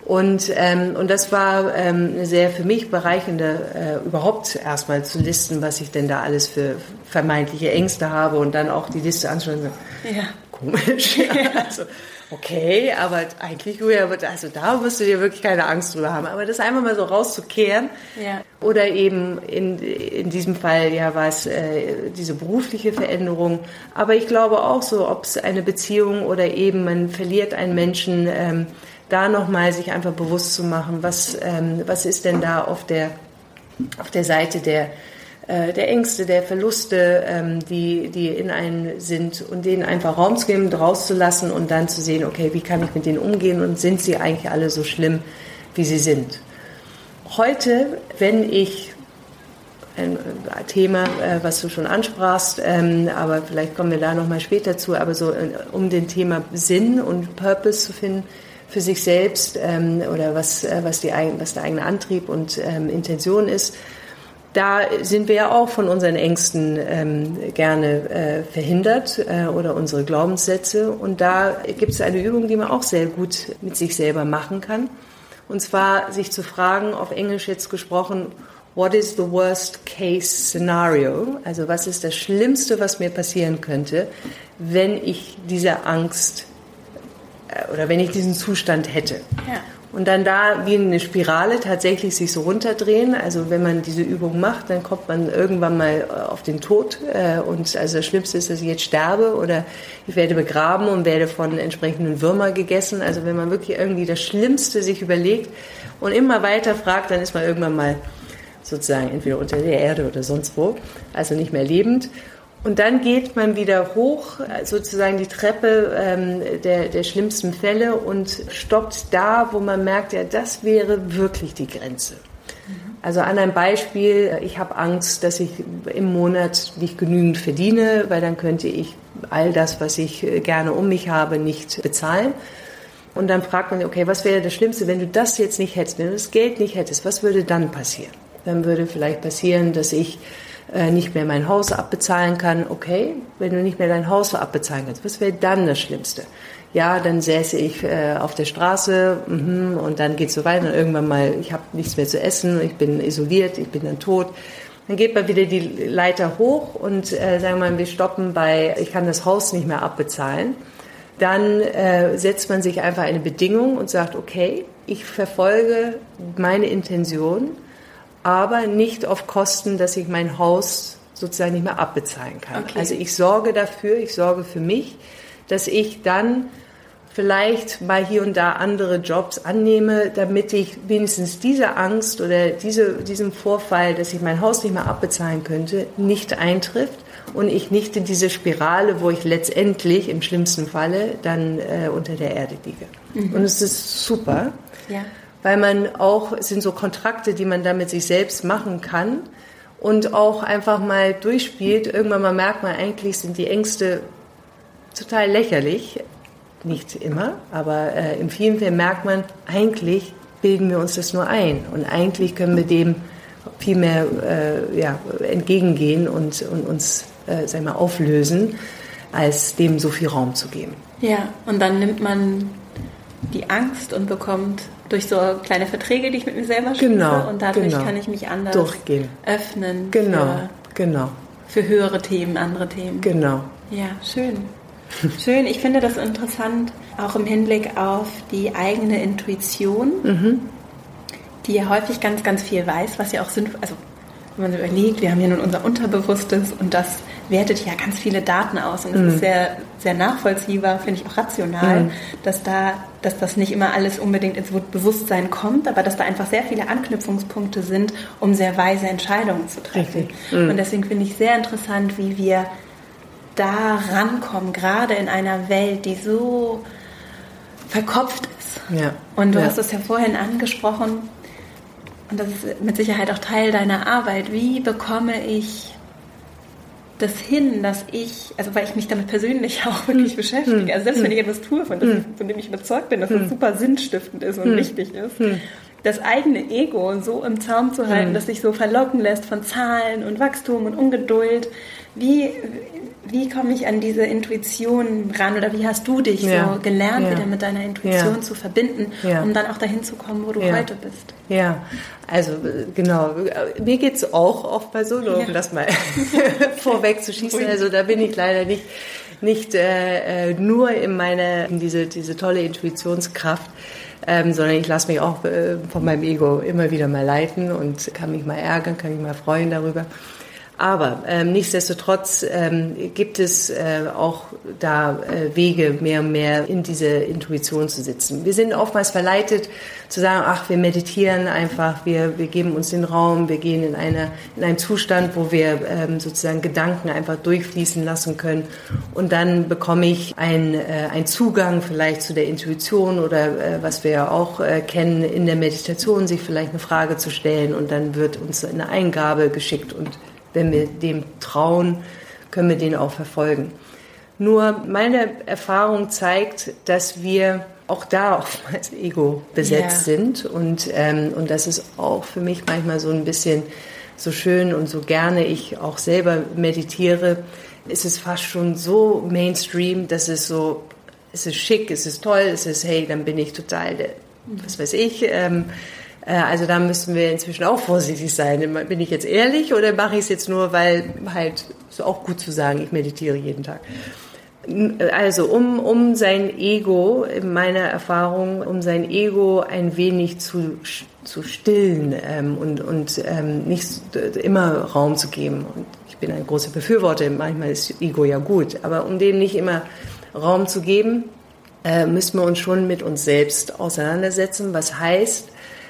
S2: Und, ähm, und das war ähm, eine sehr für mich bereichende, äh, überhaupt erstmal zu listen, was ich denn da alles für vermeintliche Ängste habe und dann auch die Liste anschauen. Ja. Komisch. Ja. Also, okay, aber eigentlich, also da musst du dir wirklich keine Angst drüber haben. Aber das einfach mal so rauszukehren. Ja. Oder eben in, in diesem Fall, ja, war es äh, diese berufliche Veränderung. Aber ich glaube auch so, ob es eine Beziehung oder eben man verliert einen Menschen, ähm, da nochmal sich einfach bewusst zu machen, was, ähm, was ist denn da auf der, auf der Seite der, äh, der Ängste, der Verluste, ähm, die, die in einen sind und denen einfach Raum zu geben, rauszulassen und dann zu sehen, okay, wie kann ich mit denen umgehen und sind sie eigentlich alle so schlimm, wie sie sind. Heute, wenn ich ein Thema, äh, was du schon ansprachst, ähm, aber vielleicht kommen wir da nochmal später zu, aber so äh, um den Thema Sinn und Purpose zu finden, für sich selbst ähm, oder was, äh, was, die, was der eigene Antrieb und ähm, Intention ist. Da sind wir ja auch von unseren Ängsten ähm, gerne äh, verhindert äh, oder unsere Glaubenssätze. Und da gibt es eine Übung, die man auch sehr gut mit sich selber machen kann. Und zwar sich zu fragen, auf Englisch jetzt gesprochen, what is the worst case scenario? Also was ist das Schlimmste, was mir passieren könnte, wenn ich diese Angst äh, oder wenn ich diesen Zustand hätte. Ja. Und dann da wie eine Spirale tatsächlich sich so runterdrehen. Also wenn man diese Übung macht, dann kommt man irgendwann mal äh, auf den Tod. Äh, und also das Schlimmste ist, dass ich jetzt sterbe oder ich werde begraben und werde von entsprechenden Würmer gegessen. Also wenn man wirklich irgendwie das Schlimmste sich überlegt und immer weiter fragt, dann ist man irgendwann mal sozusagen entweder unter der Erde oder sonst wo, also nicht mehr lebend. Und dann geht man wieder hoch, sozusagen die Treppe ähm, der, der schlimmsten Fälle und stoppt da, wo man merkt, ja, das wäre wirklich die Grenze. Also an einem Beispiel, ich habe Angst, dass ich im Monat nicht genügend verdiene, weil dann könnte ich all das, was ich gerne um mich habe, nicht bezahlen. Und dann fragt man, okay, was wäre das Schlimmste, wenn du das jetzt nicht hättest, wenn du das Geld nicht hättest, was würde dann passieren? Dann würde vielleicht passieren, dass ich äh, nicht mehr mein Haus abbezahlen kann, okay, wenn du nicht mehr dein Haus abbezahlen kannst, was wäre dann das Schlimmste? Ja, dann säße ich äh, auf der Straße mh, und dann geht es so weiter und irgendwann mal, ich habe nichts mehr zu essen, ich bin isoliert, ich bin dann tot. Dann geht man wieder die Leiter hoch und äh, sagen wir mal, wir stoppen bei, ich kann das Haus nicht mehr abbezahlen. Dann äh, setzt man sich einfach eine Bedingung und sagt, okay, ich verfolge meine Intention aber nicht auf Kosten, dass ich mein Haus sozusagen nicht mehr abbezahlen kann. Okay. Also ich sorge dafür, ich sorge für mich, dass ich dann vielleicht mal hier und da andere Jobs annehme, damit ich wenigstens diese Angst oder diese, diesen Vorfall, dass ich mein Haus nicht mehr abbezahlen könnte, nicht eintrifft und ich nicht in diese Spirale, wo ich letztendlich im schlimmsten Falle dann äh, unter der Erde liege. Mhm. Und es ist super. Ja weil man auch, es sind so Kontrakte, die man da mit sich selbst machen kann und auch einfach mal durchspielt. Irgendwann mal merkt man, eigentlich sind die Ängste total lächerlich. Nicht immer, aber äh, in vielen Fällen merkt man, eigentlich bilden wir uns das nur ein und eigentlich können wir dem viel mehr äh, ja, entgegengehen und, und uns äh, sag mal, auflösen, als dem so viel Raum zu geben.
S1: Ja, und dann nimmt man die Angst und bekommt durch so kleine Verträge, die ich mit mir selber schließe. Genau, und dadurch genau. kann ich mich anders Durchgehen. öffnen.
S2: Genau, für, genau.
S1: Für höhere Themen, andere Themen.
S2: Genau.
S1: Ja, schön. Schön. Ich finde das interessant, auch im Hinblick auf die eigene Intuition, mhm. die ja häufig ganz, ganz viel weiß, was ja auch sinnvoll, also wenn man so überlegt, wir haben ja nun unser Unterbewusstes und das wertet ja ganz viele Daten aus und es mhm. ist sehr, sehr nachvollziehbar, finde ich auch rational, mhm. dass da, dass das nicht immer alles unbedingt ins Bewusstsein kommt, aber dass da einfach sehr viele Anknüpfungspunkte sind, um sehr weise Entscheidungen zu treffen. Mhm. Und deswegen finde ich sehr interessant, wie wir da rankommen, gerade in einer Welt, die so verkopft ist. Ja. Und du ja. hast es ja vorhin angesprochen, und das ist mit Sicherheit auch Teil deiner Arbeit. Wie bekomme ich das hin, dass ich, also weil ich mich damit persönlich auch wirklich hm. beschäftige, hm. also selbst wenn ich hm. etwas tue, von, hm. von dem ich überzeugt bin, dass das super sinnstiftend ist und wichtig ist, dass das eigene Ego so im Zaum zu halten, dass sich so verlocken lässt von Zahlen und Wachstum und Ungeduld. Wie, wie komme ich an diese Intuition ran oder wie hast du dich ja. so gelernt, ja. wieder mit deiner Intuition ja. zu verbinden, um dann auch dahin zu kommen, wo du heute bist?
S2: Ja, also genau. Mir geht es auch oft bei so, um das mal vorweg zu schießen. Also da bin ich leider nicht, nicht äh, äh, nur in meine, in diese, diese tolle Intuitionskraft. Ähm, sondern ich lasse mich auch äh, von meinem Ego immer wieder mal leiten und kann mich mal ärgern, kann mich mal freuen darüber. Aber ähm, nichtsdestotrotz ähm, gibt es äh, auch da äh, Wege, mehr und mehr in diese Intuition zu sitzen. Wir sind oftmals verleitet zu sagen, ach, wir meditieren einfach, wir, wir geben uns den Raum, wir gehen in, eine, in einen Zustand, wo wir ähm, sozusagen Gedanken einfach durchfließen lassen können. Und dann bekomme ich einen, äh, einen Zugang vielleicht zu der Intuition oder äh, was wir ja auch äh, kennen, in der Meditation sich vielleicht eine Frage zu stellen und dann wird uns eine Eingabe geschickt und wenn wir dem trauen, können wir den auch verfolgen. Nur meine Erfahrung zeigt, dass wir auch da oftmals Ego besetzt yeah. sind und, ähm, und das ist auch für mich manchmal so ein bisschen so schön und so gerne ich auch selber meditiere, ist es fast schon so Mainstream, dass es so, es ist schick, es ist toll, es ist, hey, dann bin ich total, der, was weiß ich, ähm, äh, also da müssen wir inzwischen auch vorsichtig sein. Bin ich jetzt ehrlich oder mache ich es jetzt nur, weil halt so auch gut zu sagen, ich meditiere jeden Tag. Also um, um sein Ego, in meiner Erfahrung, um sein Ego ein wenig zu, zu stillen ähm, und, und ähm, nicht immer Raum zu geben. Und ich bin ein großer Befürworter, manchmal ist Ego ja gut, aber um dem nicht immer Raum zu geben, äh, müssen wir uns schon mit uns selbst auseinandersetzen. Was heißt,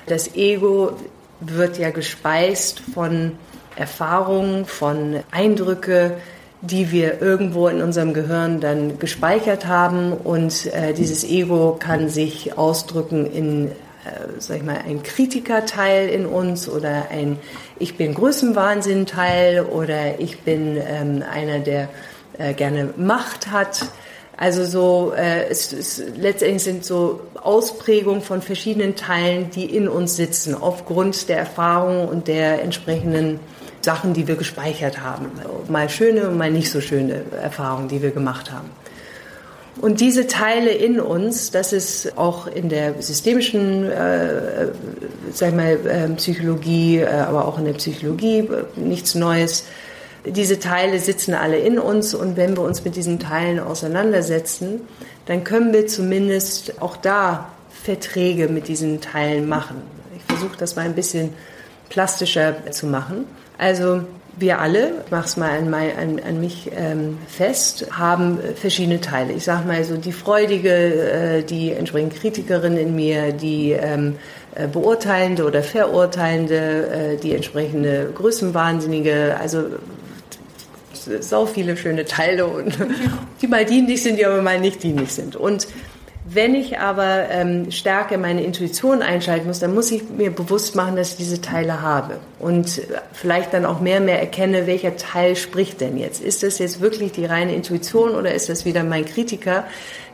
S2: das Ego wird ja gespeist von Erfahrungen, von Eindrücke, die wir irgendwo in unserem Gehirn dann gespeichert haben. Und äh, dieses Ego kann sich ausdrücken in, äh, sag ich mal, ein Kritikerteil in uns oder ein Ich bin Größenwahnsinn-Teil oder ich bin ähm, einer, der äh, gerne Macht hat. Also so, äh, es, es, letztendlich sind so Ausprägungen von verschiedenen Teilen, die in uns sitzen, aufgrund der Erfahrungen und der entsprechenden Sachen, die wir gespeichert haben. Mal schöne mal nicht so schöne Erfahrungen, die wir gemacht haben. Und diese Teile in uns, das ist auch in der systemischen äh, sag mal, äh, Psychologie, äh, aber auch in der Psychologie äh, nichts Neues, diese Teile sitzen alle in uns und wenn wir uns mit diesen Teilen auseinandersetzen, dann können wir zumindest auch da Verträge mit diesen Teilen machen. Ich versuche das mal ein bisschen plastischer zu machen. Also wir alle, ich mache es mal an, an, an mich ähm, fest, haben verschiedene Teile. Ich sage mal so die freudige, äh, die entsprechend Kritikerin in mir, die ähm, äh, beurteilende oder verurteilende, äh, die entsprechende Größenwahnsinnige, also sau viele schöne Teile und die mal dienlich sind, die aber mal nicht dienlich sind. Und wenn ich aber ähm, stärker meine Intuition einschalten muss, dann muss ich mir bewusst machen, dass ich diese Teile habe und vielleicht dann auch mehr und mehr erkenne, welcher Teil spricht denn jetzt. Ist das jetzt wirklich die reine Intuition oder ist das wieder mein Kritiker,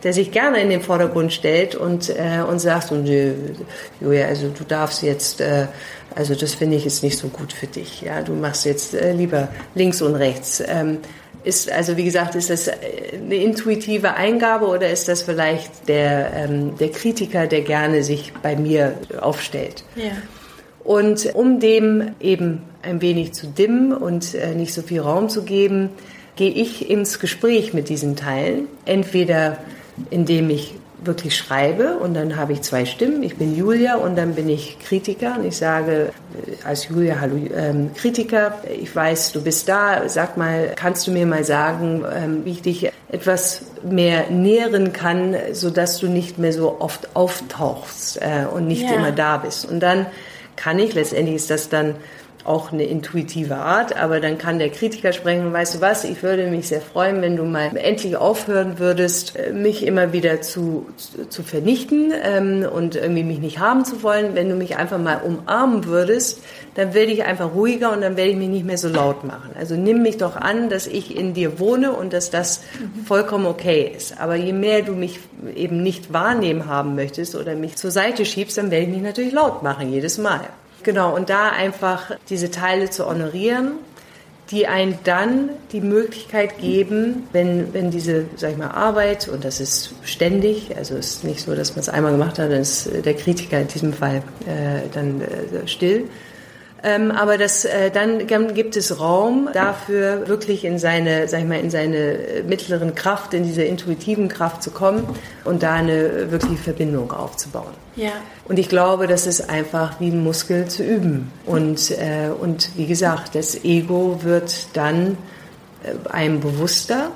S2: der sich gerne in den Vordergrund stellt und, äh, und sagt, und, äh, Julia, also du darfst jetzt, äh, also das finde ich jetzt nicht so gut für dich. Ja, du machst jetzt äh, lieber links und rechts. Ähm, ist, also wie gesagt, ist das eine intuitive Eingabe oder ist das vielleicht der, ähm, der Kritiker, der gerne sich bei mir aufstellt? Ja. Und um dem eben ein wenig zu dimmen und äh, nicht so viel Raum zu geben, gehe ich ins Gespräch mit diesen Teilen. Entweder indem ich wirklich schreibe und dann habe ich zwei Stimmen. Ich bin Julia und dann bin ich Kritiker und ich sage äh, als Julia, hallo ähm, Kritiker, ich weiß, du bist da, sag mal, kannst du mir mal sagen, ähm, wie ich dich etwas mehr nähren kann, sodass du nicht mehr so oft auftauchst äh, und nicht ja. immer da bist. Und dann kann ich, letztendlich ist das dann auch eine intuitive Art, aber dann kann der Kritiker sprechen, weißt du was, ich würde mich sehr freuen, wenn du mal endlich aufhören würdest, äh, mich immer wieder zu, zu vernichten ähm, und irgendwie mich nicht haben zu wollen. Wenn du mich einfach mal umarmen würdest, dann werde ich einfach ruhiger und dann werde ich mich nicht mehr so laut machen. Also nimm mich doch an, dass ich in dir wohne und dass das vollkommen okay ist. Aber je mehr du mich eben nicht wahrnehmen haben möchtest oder mich zur Seite schiebst, dann werde ich mich natürlich laut machen, jedes Mal. Genau, und da einfach diese Teile zu honorieren, die einen dann die Möglichkeit geben, wenn, wenn diese, sag ich mal, Arbeit, und das ist ständig, also es ist nicht so, dass man es einmal gemacht hat, dann ist der Kritiker in diesem Fall äh, dann äh, still, ähm, aber das, äh, dann gibt es Raum dafür, wirklich in seine, sag ich mal, in seine äh, mittleren Kraft, in diese intuitiven Kraft zu kommen und da eine wirkliche Verbindung aufzubauen. Ja. Und ich glaube, das ist einfach wie ein Muskel zu üben. Und, äh, und wie gesagt, das Ego wird dann äh, einem bewusster,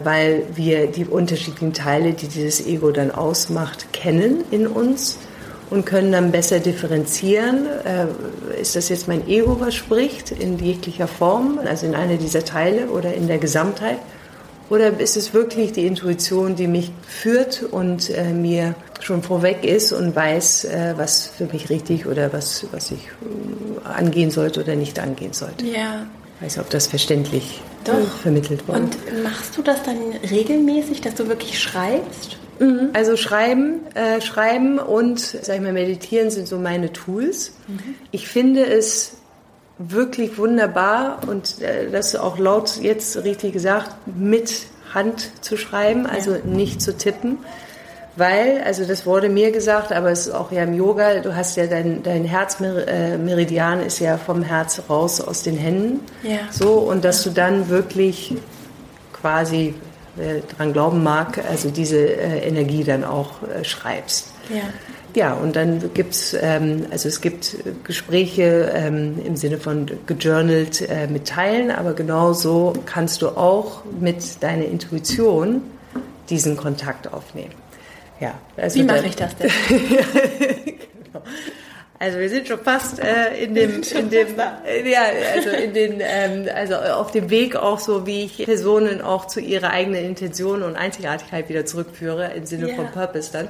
S2: weil wir die unterschiedlichen Teile, die dieses Ego dann ausmacht, kennen in uns und können dann besser differenzieren. Äh, ist das jetzt mein Ego, was spricht, in jeglicher Form, also in einer dieser Teile oder in der Gesamtheit? Oder ist es wirklich die Intuition, die mich führt und äh, mir schon vorweg ist und weiß, äh, was für mich richtig oder was, was ich äh, angehen sollte oder nicht angehen sollte? Ja. Ich weiß, ob das verständlich Doch. vermittelt wurde.
S1: Und machst du das dann regelmäßig, dass du wirklich schreibst?
S2: Mhm. Also schreiben, äh, schreiben und sag ich mal meditieren sind so meine Tools. Mhm. Ich finde es wirklich wunderbar und äh, das auch laut jetzt richtig gesagt mit Hand zu schreiben, also ja. nicht zu tippen. Weil, also das wurde mir gesagt, aber es ist auch ja im Yoga, du hast ja dein, dein Herzmeridian ist ja vom Herz raus aus den Händen. Ja. So, und dass du dann wirklich quasi wer dran glauben mag, also diese äh, Energie dann auch äh, schreibst. Ja. Ja, und dann gibt's, ähm, also es gibt Gespräche ähm, im Sinne von gejournalt äh, mit Teilen, aber genauso kannst du auch mit deiner Intuition diesen Kontakt aufnehmen.
S1: Ja, also Wie mache ich das denn? genau.
S2: Also wir sind schon fast äh, in dem, in dem, äh, ja, also in den, ähm, also auf dem Weg auch so, wie ich Personen auch zu ihrer eigenen Intention und Einzigartigkeit wieder zurückführe im Sinne yeah. von Purpose dann.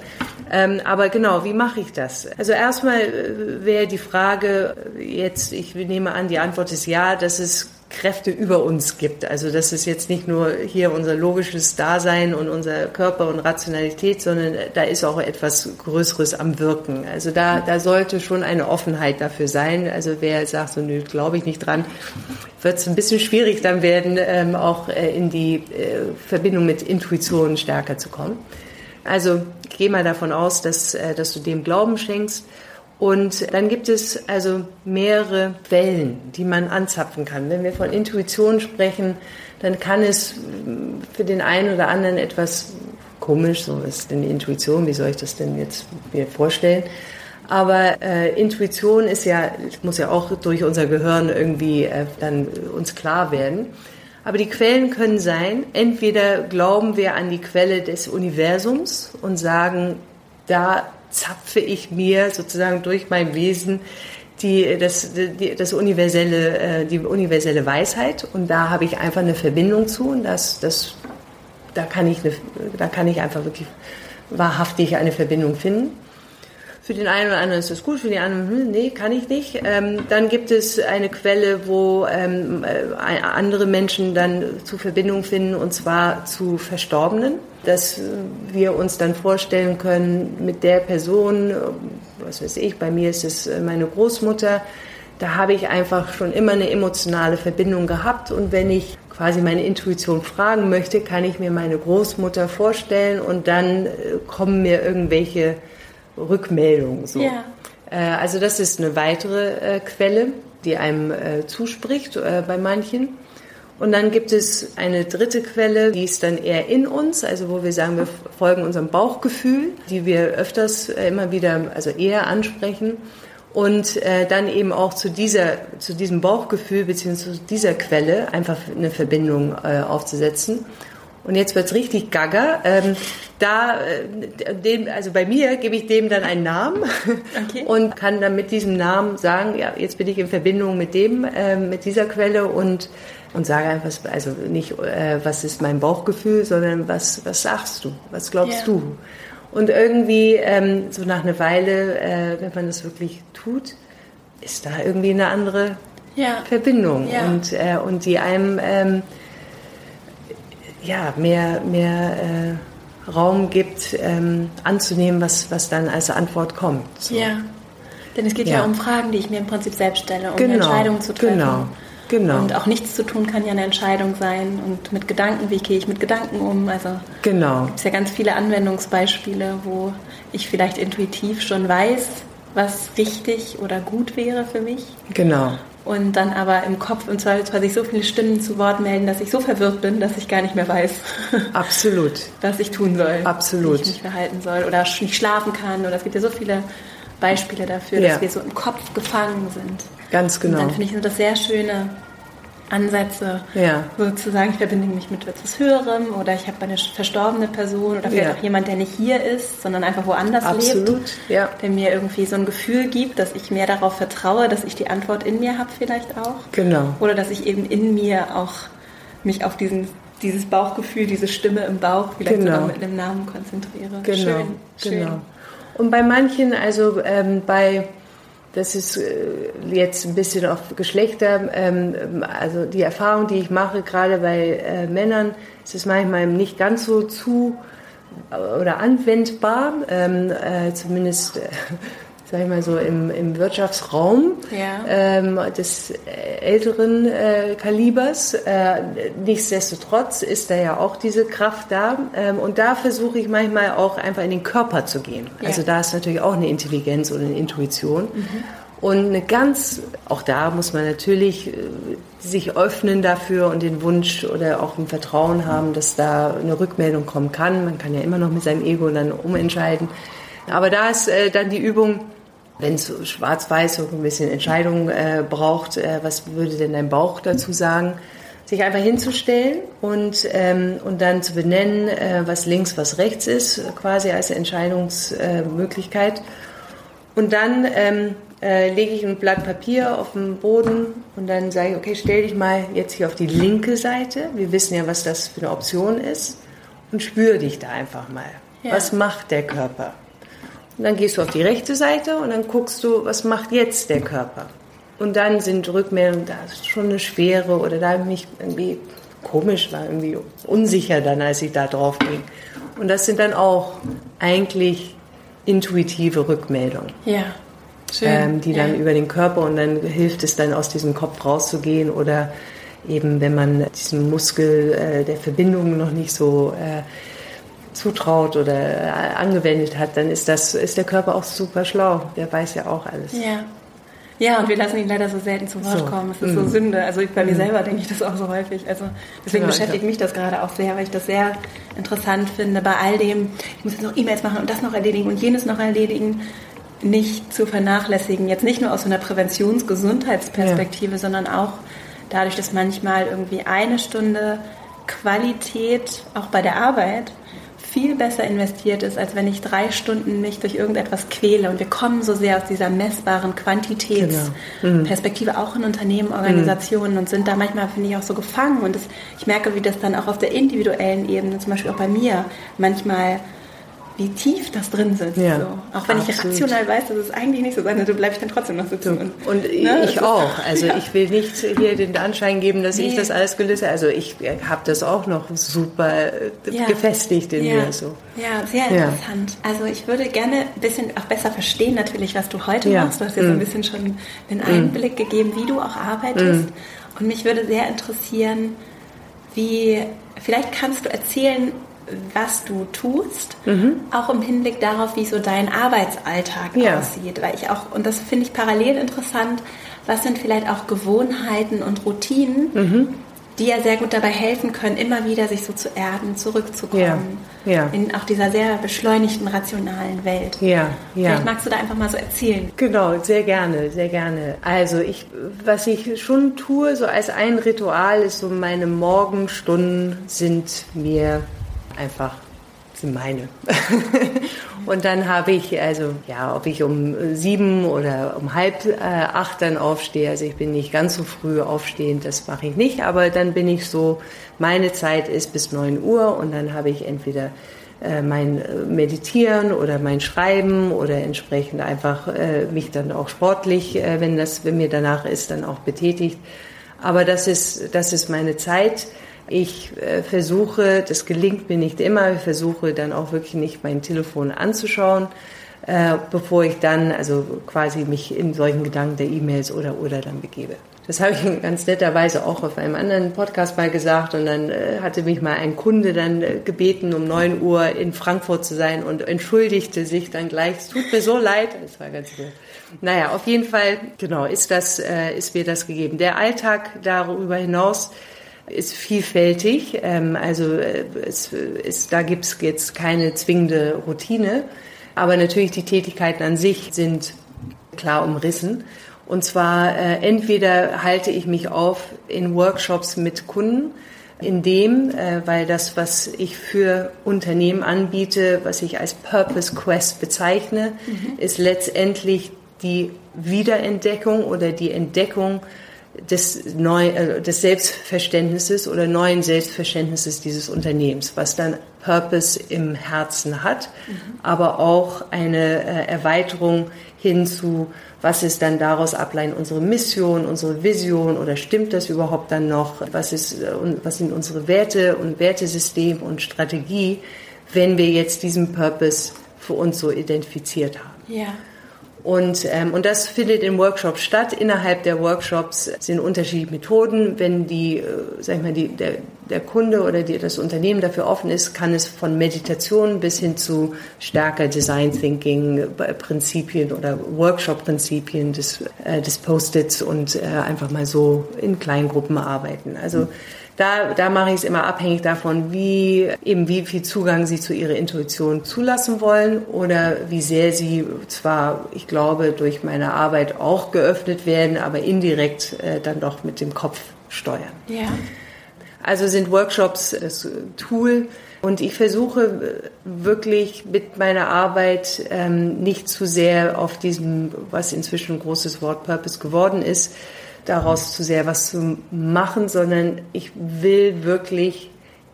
S2: Ähm, aber genau, wie mache ich das? Also erstmal äh, wäre die Frage jetzt, ich nehme an, die Antwort ist ja, dass es Kräfte über uns gibt. Also das ist jetzt nicht nur hier unser logisches Dasein und unser Körper und Rationalität, sondern da ist auch etwas Größeres am Wirken. Also da, da sollte schon eine Offenheit dafür sein. Also wer sagt, so nö, glaube ich nicht dran, wird es ein bisschen schwierig dann werden, ähm, auch äh, in die äh, Verbindung mit Intuition stärker zu kommen. Also geh mal davon aus, dass, äh, dass du dem Glauben schenkst und dann gibt es also mehrere Wellen, die man anzapfen kann. Wenn wir von Intuition sprechen, dann kann es für den einen oder anderen etwas komisch, so ist denn die Intuition, wie soll ich das denn jetzt mir vorstellen? Aber äh, Intuition ist ja, muss ja auch durch unser Gehirn irgendwie äh, dann uns klar werden. Aber die Quellen können sein, entweder glauben wir an die Quelle des Universums und sagen, da zapfe ich mir sozusagen durch mein Wesen die, das, die, das universelle, äh, die universelle Weisheit und da habe ich einfach eine Verbindung zu und das, das, da, kann ich eine, da kann ich einfach wirklich wahrhaftig eine Verbindung finden. Für den einen oder anderen ist das gut, für den anderen, hm, nee, kann ich nicht. Ähm, dann gibt es eine Quelle, wo ähm, äh, andere Menschen dann zu Verbindung finden, und zwar zu Verstorbenen. Dass wir uns dann vorstellen können, mit der Person, was weiß ich, bei mir ist es äh, meine Großmutter, da habe ich einfach schon immer eine emotionale Verbindung gehabt. Und wenn ich quasi meine Intuition fragen möchte, kann ich mir meine Großmutter vorstellen und dann äh, kommen mir irgendwelche Rückmeldung. So. Ja. Äh, also das ist eine weitere äh, Quelle, die einem äh, zuspricht bei manchen. Und dann gibt es eine dritte Quelle, die ist dann eher in uns, also wo wir sagen, wir folgen unserem Bauchgefühl, die wir öfters immer wieder, also eher ansprechen. Und dann eben auch zu dieser, zu diesem Bauchgefühl beziehungsweise zu dieser Quelle einfach eine Verbindung aufzusetzen. Und jetzt wird's richtig gaga. Ähm, da, äh, dem, also bei mir gebe ich dem dann einen Namen okay. und kann dann mit diesem Namen sagen, ja, jetzt bin ich in Verbindung mit dem, äh, mit dieser Quelle und und sage einfach, also nicht, äh, was ist mein Bauchgefühl, sondern was, was sagst du, was glaubst yeah. du? Und irgendwie ähm, so nach einer Weile, äh, wenn man das wirklich tut, ist da irgendwie eine andere ja. Verbindung ja. und äh, und die einem ähm, ja, mehr, mehr äh, Raum gibt, ähm, anzunehmen, was, was dann als Antwort kommt.
S1: So. Ja, denn es geht ja. ja. um Fragen, die ich mir im Prinzip selbst stelle, um genau. Entscheidungen zu treffen.
S2: Genau. Genau.
S1: Und auch nichts zu tun kann ja eine Entscheidung sein. Und mit Gedanken, wie gehe ich mit Gedanken um? Also
S2: genau.
S1: gibt es ja ganz viele Anwendungsbeispiele, wo ich vielleicht intuitiv schon weiß, was richtig oder gut wäre für mich.
S2: Genau
S1: und dann aber im Kopf im Zweifelsfall sich so viele Stimmen zu Wort melden, dass ich so verwirrt bin, dass ich gar nicht mehr weiß,
S2: Absolut.
S1: was ich tun soll,
S2: Absolut.
S1: wie ich mich verhalten soll oder nicht schlafen kann. Oder es gibt ja so viele Beispiele dafür, ja. dass wir so im Kopf gefangen sind.
S2: Ganz genau. Und
S1: dann finde ich das sehr schöne Ansätze,
S2: ja.
S1: sozusagen, ich verbinde mich mit etwas Höherem oder ich habe eine verstorbene Person oder vielleicht ja. auch jemand, der nicht hier ist, sondern einfach woanders
S2: Absolut.
S1: lebt,
S2: ja.
S1: der mir irgendwie so ein Gefühl gibt, dass ich mehr darauf vertraue, dass ich die Antwort in mir habe vielleicht auch.
S2: Genau.
S1: Oder dass ich eben in mir auch mich auf diesen, dieses Bauchgefühl, diese Stimme im Bauch vielleicht genau. sogar mit einem Namen konzentriere.
S2: Genau. Schön, schön. Genau. Und bei manchen, also ähm, bei das ist äh, jetzt ein bisschen auf Geschlechter, ähm, also die Erfahrung, die ich mache, gerade bei äh, Männern, ist es manchmal nicht ganz so zu oder anwendbar, ähm, äh, zumindest sag ich mal so, im, im Wirtschaftsraum
S1: ja.
S2: ähm, des älteren äh, Kalibers. Äh, nichtsdestotrotz ist da ja auch diese Kraft da. Ähm, und da versuche ich manchmal auch einfach in den Körper zu gehen. Ja. Also da ist natürlich auch eine Intelligenz oder eine Intuition. Mhm. Und eine ganz, auch da muss man natürlich äh, sich öffnen dafür und den Wunsch oder auch ein Vertrauen haben, dass da eine Rückmeldung kommen kann. Man kann ja immer noch mit seinem Ego dann umentscheiden. Aber da ist äh, dann die Übung, wenn es schwarz-weiß so ein bisschen Entscheidung äh, braucht, äh, was würde denn dein Bauch dazu sagen? Sich einfach hinzustellen und, ähm, und dann zu benennen, äh, was links, was rechts ist, quasi als Entscheidungsmöglichkeit. und dann ähm, äh, lege ich ein Blatt Papier auf den Boden und dann sage ich, okay, stell dich mal jetzt hier auf die linke Seite. Wir wissen ja, was das für eine Option ist. Und spüre dich da einfach mal. Ja. Was macht der Körper? Und dann gehst du auf die rechte Seite und dann guckst du, was macht jetzt der Körper. Und dann sind Rückmeldungen, da ist schon eine Schwere oder da mich irgendwie komisch war, irgendwie unsicher dann, als ich da drauf ging. Und das sind dann auch eigentlich intuitive Rückmeldungen.
S1: Ja.
S2: Schön. Ähm, die dann ja. über den Körper und dann hilft es dann aus diesem Kopf rauszugehen oder eben wenn man diesen Muskel äh, der Verbindung noch nicht so äh, zutraut oder äh, angewendet hat, dann ist das ist der Körper auch super schlau. Der weiß ja auch alles.
S1: Ja. Ja, und wir lassen ihn leider so selten zu Wort so. kommen. Es ist mm. so Sünde. Also bei mm. mir selber denke ich das auch so häufig. Also deswegen ja, beschäftigt mich das gerade auch sehr, weil ich das sehr interessant finde. Bei all dem, ich muss jetzt noch E-Mails machen und das noch erledigen und jenes noch erledigen, nicht zu vernachlässigen. Jetzt nicht nur aus so einer Präventionsgesundheitsperspektive, ja. sondern auch dadurch, dass manchmal irgendwie eine Stunde Qualität auch bei der Arbeit viel besser investiert ist, als wenn ich drei Stunden mich durch irgendetwas quäle. Und wir kommen so sehr aus dieser messbaren Quantitätsperspektive, genau. mhm. auch in Unternehmen, Organisationen mhm. und sind da manchmal, finde ich, auch so gefangen. Und das, ich merke, wie das dann auch auf der individuellen Ebene, zum Beispiel auch bei mir, manchmal wie tief das drin sitzt. Ja, so. Auch wenn absolut. ich rational weiß, dass es eigentlich nicht so sein sollte, bleibe ich dann trotzdem noch sitzen.
S2: Und, und ne, ich auch. Also ja. ich will nicht hier den Anschein geben, dass nee. ich das alles gelöst habe. Also ich habe das auch noch super äh, ja. gefestigt in mir. So.
S1: Ja, sehr interessant. Also ich würde gerne ein bisschen auch besser verstehen natürlich, was du heute machst. Du hast ja mm. so ein mm. bisschen schon den Einblick mm. gegeben, wie du auch arbeitest. Mm. Und mich würde sehr interessieren, wie, vielleicht kannst du erzählen, was du tust, mhm. auch im Hinblick darauf, wie so dein Arbeitsalltag ja. aussieht. Weil ich auch, und das finde ich parallel interessant, was sind vielleicht auch Gewohnheiten und Routinen, mhm. die ja sehr gut dabei helfen können, immer wieder sich so zu erden, zurückzukommen. Ja, ja. In auch dieser sehr beschleunigten, rationalen Welt.
S2: Ja.
S1: Vielleicht magst du da einfach mal so erzählen.
S2: Genau, sehr gerne, sehr gerne. Also ich, was ich schon tue, so als ein Ritual, ist so meine Morgenstunden sind mir einfach sind meine. und dann habe ich, also ja, ob ich um sieben oder um halb äh, acht dann aufstehe, also ich bin nicht ganz so früh aufstehend, das mache ich nicht, aber dann bin ich so, meine Zeit ist bis neun Uhr und dann habe ich entweder äh, mein äh, Meditieren oder mein Schreiben oder entsprechend einfach äh, mich dann auch sportlich, äh, wenn das, wenn mir danach ist, dann auch betätigt. Aber das ist, das ist meine Zeit. Ich äh, versuche, das gelingt mir nicht immer, ich versuche dann auch wirklich nicht mein Telefon anzuschauen, äh, bevor ich dann also quasi mich in solchen Gedanken der E-Mails oder oder dann begebe. Das habe ich ganz netterweise auch auf einem anderen Podcast mal gesagt und dann äh, hatte mich mal ein Kunde dann äh, gebeten, um neun Uhr in Frankfurt zu sein und entschuldigte sich dann gleich. Es tut mir so leid. Das war ganz gut. Naja, auf jeden Fall, genau, ist das, äh, ist mir das gegeben. Der Alltag darüber hinaus ist vielfältig. Ähm, also äh, es ist, da gibt es jetzt keine zwingende Routine. Aber natürlich die Tätigkeiten an sich sind klar umrissen. Und zwar äh, entweder halte ich mich auf in Workshops mit Kunden, in dem, äh, weil das, was ich für Unternehmen anbiete, was ich als Purpose Quest bezeichne, mhm. ist letztendlich die Wiederentdeckung oder die Entdeckung des, neu, äh, des Selbstverständnisses oder neuen Selbstverständnisses dieses Unternehmens, was dann Purpose im Herzen hat, mhm. aber auch eine äh, Erweiterung hin zu, was ist dann daraus ableiten, unsere Mission, unsere Vision oder stimmt das überhaupt dann noch, was, ist, äh, was sind unsere Werte und Wertesystem und Strategie, wenn wir jetzt diesen Purpose für uns so identifiziert haben.
S1: Ja.
S2: Und, ähm, und das findet in Workshops statt. Innerhalb der Workshops sind unterschiedliche Methoden. Wenn die, äh, sag ich mal, die, der, der Kunde oder die, das Unternehmen dafür offen ist, kann es von Meditation bis hin zu stärker Design Thinking äh, Prinzipien oder Workshop Prinzipien des, äh, des Post-its und äh, einfach mal so in kleinen Gruppen arbeiten. Also mhm da, da mache ich es immer abhängig davon, wie eben wie viel Zugang Sie zu Ihrer Intuition zulassen wollen oder wie sehr Sie zwar, ich glaube, durch meine Arbeit auch geöffnet werden, aber indirekt äh, dann doch mit dem Kopf steuern.
S1: Ja.
S2: Also sind Workshops das Tool und ich versuche wirklich mit meiner Arbeit ähm, nicht zu sehr auf diesem, was inzwischen ein großes Wort Purpose geworden ist, daraus zu sehr was zu machen, sondern ich will wirklich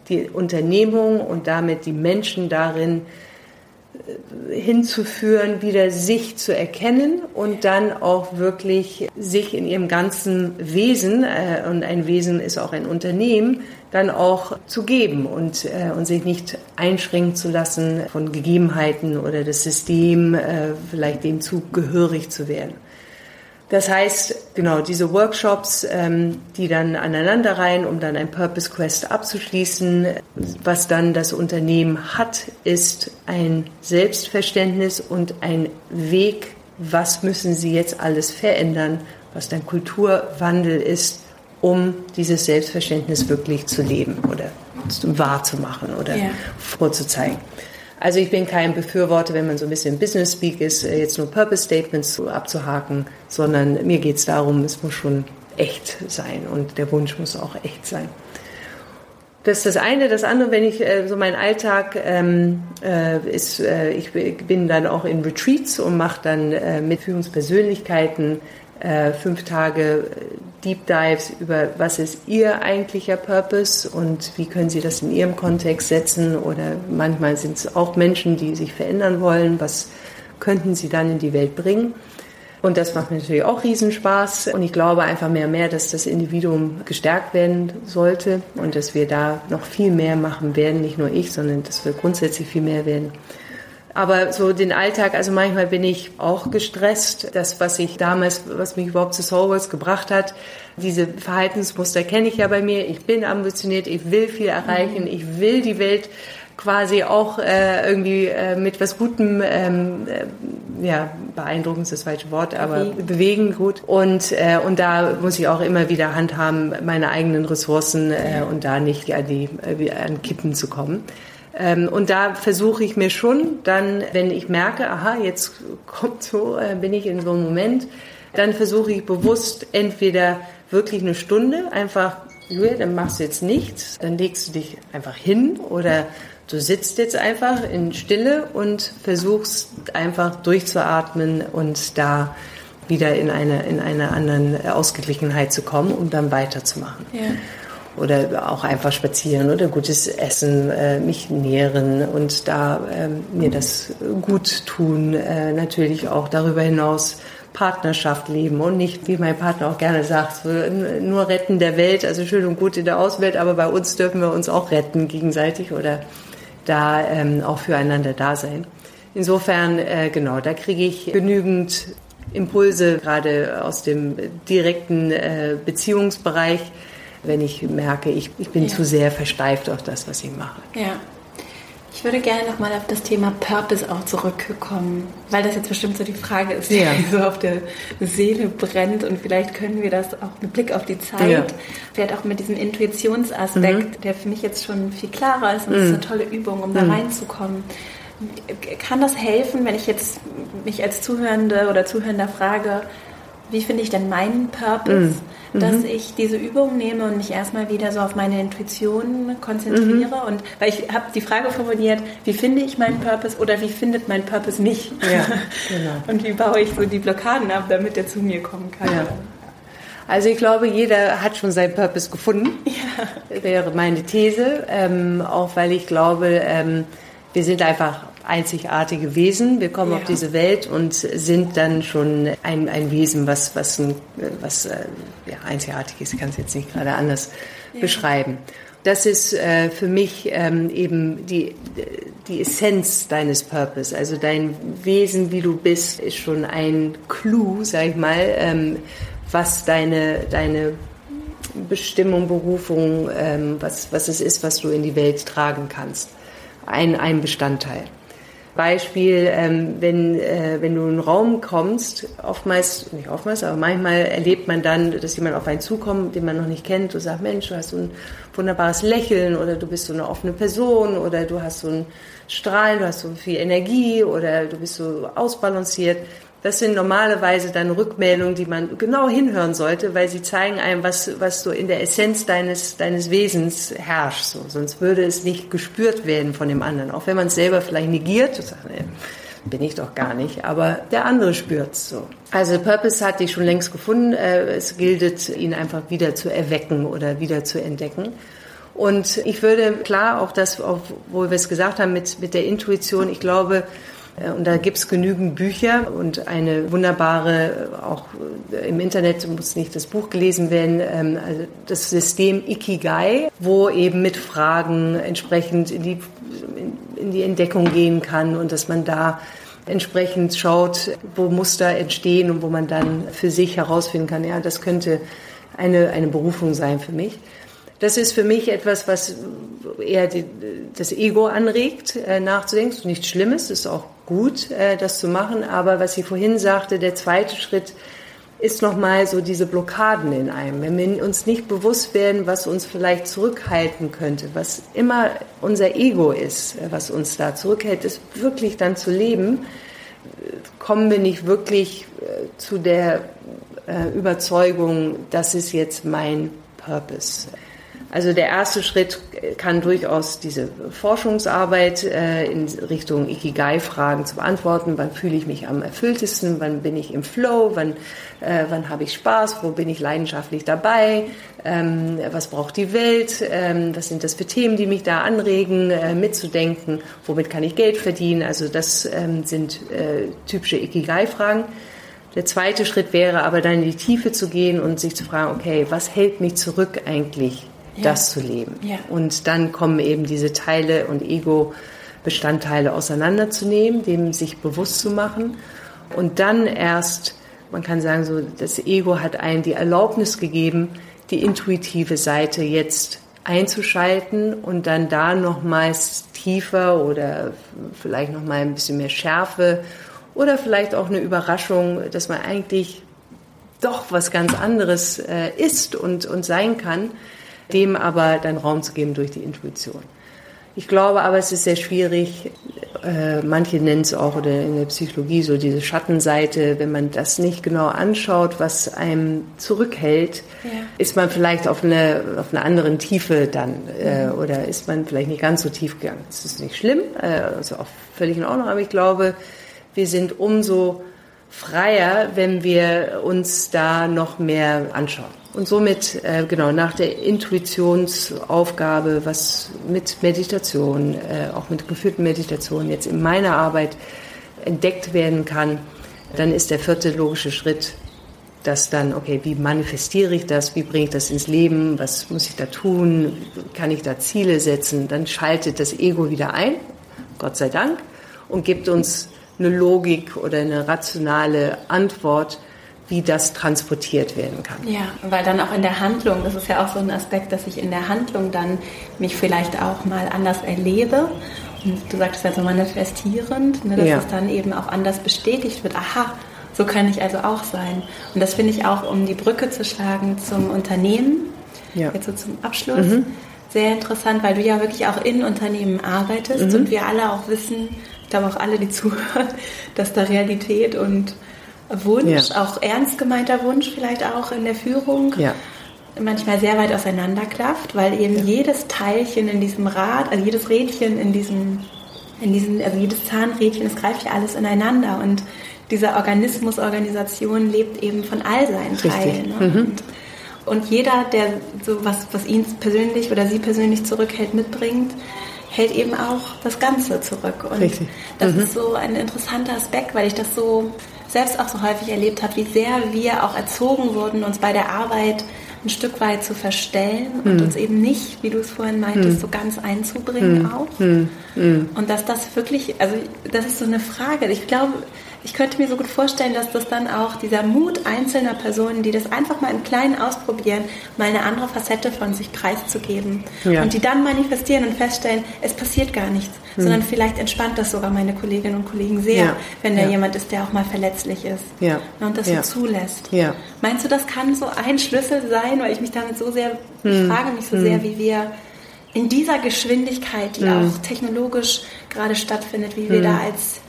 S2: die Unternehmung und damit die Menschen darin äh, hinzuführen, wieder sich zu erkennen und dann auch wirklich sich in ihrem ganzen Wesen, äh, und ein Wesen ist auch ein Unternehmen, dann auch zu geben und, äh, und sich nicht einschränken zu lassen von Gegebenheiten oder das System, äh, vielleicht dem zugehörig zu werden. Das heißt, genau, diese Workshops, ähm, die dann aneinanderreihen, um dann ein Purpose Quest abzuschließen, was dann das Unternehmen hat, ist ein Selbstverständnis und ein Weg, was müssen sie jetzt alles verändern, was dann Kulturwandel ist, um dieses Selbstverständnis wirklich zu leben oder wahrzumachen oder ja. vorzuzeigen. Also ich bin kein Befürworter, wenn man so ein bisschen Business Speak ist, äh, jetzt nur Purpose Statements abzuhaken, sondern mir geht es darum, es muss schon echt sein und der Wunsch muss auch echt sein. Das ist das eine. Das andere, wenn ich äh, so mein Alltag ähm, äh, ist, äh, ich bin dann auch in Retreats und mache dann äh, mit Führungspersönlichkeiten äh, fünf Tage Deep Dives über, was ist Ihr eigentlicher Purpose und wie können Sie das in Ihrem Kontext setzen oder manchmal sind es auch Menschen, die sich verändern wollen, was könnten Sie dann in die Welt bringen. Und das macht mir natürlich auch Riesenspaß. Und ich glaube einfach mehr und mehr, dass das Individuum gestärkt werden sollte und dass wir da noch viel mehr machen werden. Nicht nur ich, sondern dass wir grundsätzlich viel mehr werden. Aber so den Alltag, also manchmal bin ich auch gestresst. Das, was ich damals, was mich überhaupt zu Soulworks gebracht hat, diese Verhaltensmuster kenne ich ja bei mir. Ich bin ambitioniert, ich will viel erreichen, ich will die Welt quasi auch äh, irgendwie äh, mit was Gutem, ähm, äh, ja, beeindruckend ist das falsche Wort, aber bewegen, bewegen gut. Und, äh, und da muss ich auch immer wieder handhaben, meine eigenen Ressourcen äh, und da nicht an, die, äh, an Kippen zu kommen. Ähm, und da versuche ich mir schon dann, wenn ich merke, aha, jetzt kommt so, äh, bin ich in so einem Moment, dann versuche ich bewusst entweder wirklich eine Stunde einfach, Julia, dann machst du jetzt nichts, dann legst du dich einfach hin oder du sitzt jetzt einfach in Stille und versuchst einfach durchzuatmen und da wieder in eine, in eine anderen Ausgeglichenheit zu kommen, um dann weiterzumachen. Ja oder auch einfach spazieren oder gutes Essen, äh, mich nähren und da äh, mir das gut tun. Äh, natürlich auch darüber hinaus Partnerschaft leben und nicht, wie mein Partner auch gerne sagt, nur retten der Welt, also schön und gut in der Außenwelt, aber bei uns dürfen wir uns auch retten gegenseitig oder da ähm, auch füreinander da sein. Insofern, äh, genau, da kriege ich genügend Impulse, gerade aus dem direkten äh, Beziehungsbereich, wenn ich merke, ich, ich bin ja. zu sehr versteift auf das, was ich mache.
S1: Ja. Ich würde gerne nochmal auf das Thema Purpose auch zurückkommen, weil das jetzt bestimmt so die Frage ist, ja. die so auf der Seele brennt und vielleicht können wir das auch mit Blick auf die Zeit, ja. vielleicht auch mit diesem Intuitionsaspekt, mhm. der für mich jetzt schon viel klarer ist und es mhm. ist eine tolle Übung, um da mhm. reinzukommen. Kann das helfen, wenn ich jetzt mich als Zuhörende oder Zuhörender frage, wie finde ich denn meinen Purpose, mhm. dass mhm. ich diese Übung nehme und mich erstmal wieder so auf meine Intuition konzentriere. Mhm. Und weil ich habe die Frage formuliert, wie finde ich meinen Purpose oder wie findet mein Purpose mich? Ja, genau. und wie baue ich so die Blockaden ab, damit er zu mir kommen kann. Ja.
S2: Also ich glaube, jeder hat schon seinen Purpose gefunden, ja. wäre meine These, ähm, auch weil ich glaube, ähm, wir sind einfach einzigartige Wesen. Wir kommen ja. auf diese Welt und sind dann schon ein, ein Wesen, was, was, was äh, ja, einzigartig ist. Ich kann es jetzt nicht gerade anders ja. beschreiben. Das ist äh, für mich ähm, eben die, die Essenz deines Purpose. Also dein Wesen, wie du bist, ist schon ein Clou, sag ich mal, ähm, was deine, deine Bestimmung, Berufung, ähm, was, was es ist, was du in die Welt tragen kannst. Ein, ein Bestandteil. Beispiel, ähm, wenn, äh, wenn du in einen Raum kommst, oftmals, nicht oftmals, aber manchmal erlebt man dann, dass jemand auf einen zukommt, den man noch nicht kennt und sagt, Mensch, du hast so ein wunderbares Lächeln oder du bist so eine offene Person oder du hast so ein Strahlen, du hast so viel Energie oder du bist so ausbalanciert. Das sind normalerweise dann Rückmeldungen, die man genau hinhören sollte, weil sie zeigen einem, was, was so in der Essenz deines, deines Wesens herrscht. So. Sonst würde es nicht gespürt werden von dem anderen. Auch wenn man es selber vielleicht negiert, sagt, nee, bin ich doch gar nicht, aber der andere spürt es so. Also Purpose hatte ich schon längst gefunden. Äh, es gilt, ihn einfach wieder zu erwecken oder wieder zu entdecken. Und ich würde klar auch das, wo wir es gesagt haben mit, mit der Intuition, ich glaube, und da gibt es genügend Bücher und eine wunderbare, auch äh, im Internet muss nicht das Buch gelesen werden, ähm, also das System Ikigai, wo eben mit Fragen entsprechend in die, in die Entdeckung gehen kann und dass man da entsprechend schaut, wo Muster entstehen und wo man dann für sich herausfinden kann, ja, das könnte eine, eine Berufung sein für mich. Das ist für mich etwas, was eher die, das Ego anregt, äh, nachzudenken. Ist nichts Schlimmes, ist auch gut, äh, das zu machen. Aber was ich vorhin sagte, der zweite Schritt ist nochmal so diese Blockaden in einem. Wenn wir uns nicht bewusst werden, was uns vielleicht zurückhalten könnte, was immer unser Ego ist, äh, was uns da zurückhält, ist wirklich dann zu leben, kommen wir nicht wirklich äh, zu der äh, Überzeugung, das ist jetzt mein Purpose. Also der erste Schritt kann durchaus diese Forschungsarbeit äh, in Richtung Ikigai-Fragen zu beantworten. Wann fühle ich mich am erfülltesten? Wann bin ich im Flow? Wann, äh, wann habe ich Spaß? Wo bin ich leidenschaftlich dabei? Ähm, was braucht die Welt? Ähm, was sind das für Themen, die mich da anregen, äh, mitzudenken? Womit kann ich Geld verdienen? Also das ähm, sind äh, typische Ikigai-Fragen. Der zweite Schritt wäre aber dann in die Tiefe zu gehen und sich zu fragen, okay, was hält mich zurück eigentlich ja. das zu leben. Ja. Und dann kommen eben diese Teile und Ego-Bestandteile auseinanderzunehmen, dem sich bewusst zu machen. Und dann erst, man kann sagen, so, das Ego hat einen die Erlaubnis gegeben, die intuitive Seite jetzt einzuschalten und dann da nochmals tiefer oder vielleicht nochmal ein bisschen mehr Schärfe oder vielleicht auch eine Überraschung, dass man eigentlich doch was ganz anderes äh, ist und, und sein kann, dem aber dann Raum zu geben durch die Intuition. Ich glaube aber, es ist sehr schwierig. Äh, manche nennen es auch oder in der Psychologie so diese Schattenseite. Wenn man das nicht genau anschaut, was einem zurückhält, ja. ist man vielleicht auf, eine, auf einer anderen Tiefe dann äh, mhm. oder ist man vielleicht nicht ganz so tief gegangen. Das ist nicht schlimm, äh, also auch völlig in Ordnung. Aber ich glaube, wir sind umso freier, wenn wir uns da noch mehr anschauen. Und somit, äh, genau, nach der Intuitionsaufgabe, was mit Meditation, äh, auch mit geführten Meditationen jetzt in meiner Arbeit entdeckt werden kann, dann ist der vierte logische Schritt, dass dann, okay, wie manifestiere ich das, wie bringe ich das ins Leben, was muss ich da tun, kann ich da Ziele setzen, dann schaltet das Ego wieder ein, Gott sei Dank, und gibt uns eine Logik oder eine rationale Antwort, wie das transportiert werden kann.
S1: Ja, weil dann auch in der Handlung, das ist ja auch so ein Aspekt, dass ich in der Handlung dann mich vielleicht auch mal anders erlebe. Und du sagtest ja so manifestierend, ne, dass ja. es dann eben auch anders bestätigt wird. Aha, so kann ich also auch sein. Und das finde ich auch, um die Brücke zu schlagen zum Unternehmen, ja. jetzt so zum Abschluss, mhm. sehr interessant, weil du ja wirklich auch in Unternehmen arbeitest mhm. und wir alle auch wissen, ich glaube auch alle, die zuhören, dass da Realität und Wunsch, ja. auch ernst gemeinter Wunsch vielleicht auch in der Führung, ja. manchmal sehr weit auseinanderklafft, weil eben ja. jedes Teilchen in diesem Rad, also jedes Rädchen in diesem, in diesem, also jedes Zahnrädchen, es greift ja alles ineinander und diese Organismus-Organisation lebt eben von all seinen Teilen. Ne? Mhm. Und, und jeder, der so was, was ihn persönlich oder sie persönlich zurückhält, mitbringt, hält eben auch das Ganze zurück. Und Richtig. das mhm. ist so ein interessanter Aspekt, weil ich das so selbst auch so häufig erlebt habe, wie sehr wir auch erzogen wurden, uns bei der Arbeit ein Stück weit zu verstellen und hm. uns eben nicht, wie du es vorhin meintest, hm. so ganz einzubringen hm. auch. Hm. Hm. Und dass das wirklich, also das ist so eine Frage. Ich glaube, ich könnte mir so gut vorstellen, dass das dann auch dieser Mut einzelner Personen, die das einfach mal im Kleinen ausprobieren, mal eine andere Facette von sich preiszugeben ja. und die dann manifestieren und feststellen, es passiert gar nichts, hm. sondern vielleicht entspannt das sogar meine Kolleginnen und Kollegen sehr, ja. wenn da ja. jemand ist, der auch mal verletzlich ist und das so zulässt. Meinst du, das kann so ein Schlüssel sein, weil ich mich damit so sehr, hm. ich frage mich so hm. sehr, wie wir in dieser Geschwindigkeit, die hm. auch technologisch gerade stattfindet, wie wir hm. da als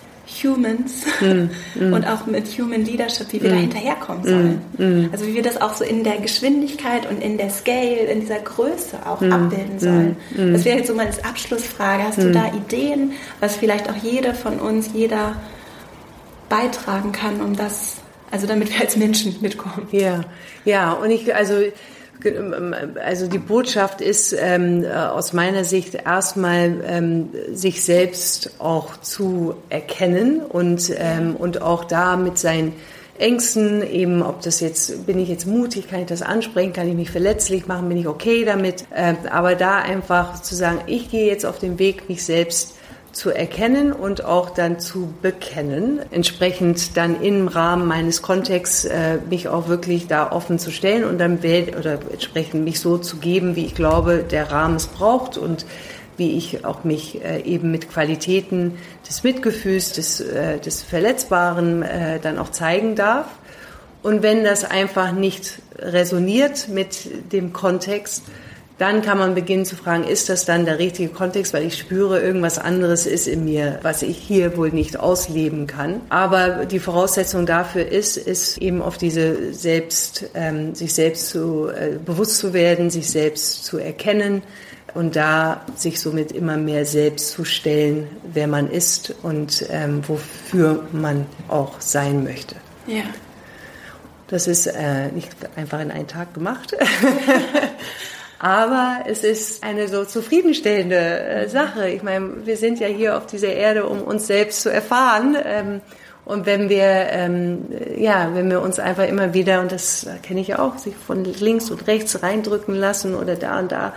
S1: Humans mm, und auch mit Human Leadership, wie wir mm, da hinterherkommen sollen. Mm, also wie wir das auch so in der Geschwindigkeit und in der Scale, in dieser Größe auch abbilden sollen. Das wäre jetzt so mal als Abschlussfrage. Hast du da Ideen, was vielleicht auch jede von uns, jeder beitragen kann, um das, also damit wir als Menschen mitkommen?
S2: Ja, ja, und ich, also also die Botschaft ist ähm, aus meiner Sicht erstmal ähm, sich selbst auch zu erkennen und ähm, und auch da mit seinen Ängsten eben, ob das jetzt bin ich jetzt mutig, kann ich das ansprechen, kann ich mich verletzlich machen, bin ich okay damit, äh, aber da einfach zu sagen, ich gehe jetzt auf den Weg, mich selbst zu erkennen und auch dann zu bekennen, entsprechend dann im Rahmen meines Kontexts äh, mich auch wirklich da offen zu stellen und dann oder entsprechend mich so zu geben, wie ich glaube, der Rahmen es braucht und wie ich auch mich äh, eben mit Qualitäten des Mitgefühls, des, äh, des Verletzbaren äh, dann auch zeigen darf. Und wenn das einfach nicht resoniert mit dem Kontext, dann kann man beginnen zu fragen, ist das dann der richtige Kontext, weil ich spüre, irgendwas anderes ist in mir, was ich hier wohl nicht ausleben kann. Aber die Voraussetzung dafür ist, ist eben auf diese selbst, ähm, sich selbst zu, äh, bewusst zu werden, sich selbst zu erkennen und da sich somit immer mehr selbst zu stellen, wer man ist und ähm, wofür man auch sein möchte. Ja. Das ist äh, nicht einfach in einen Tag gemacht. Aber es ist eine so zufriedenstellende äh, Sache. Ich meine, wir sind ja hier auf dieser Erde, um uns selbst zu erfahren. Ähm, und wenn wir, ähm, ja, wenn wir uns einfach immer wieder, und das kenne ich auch, sich von links und rechts reindrücken lassen oder da und da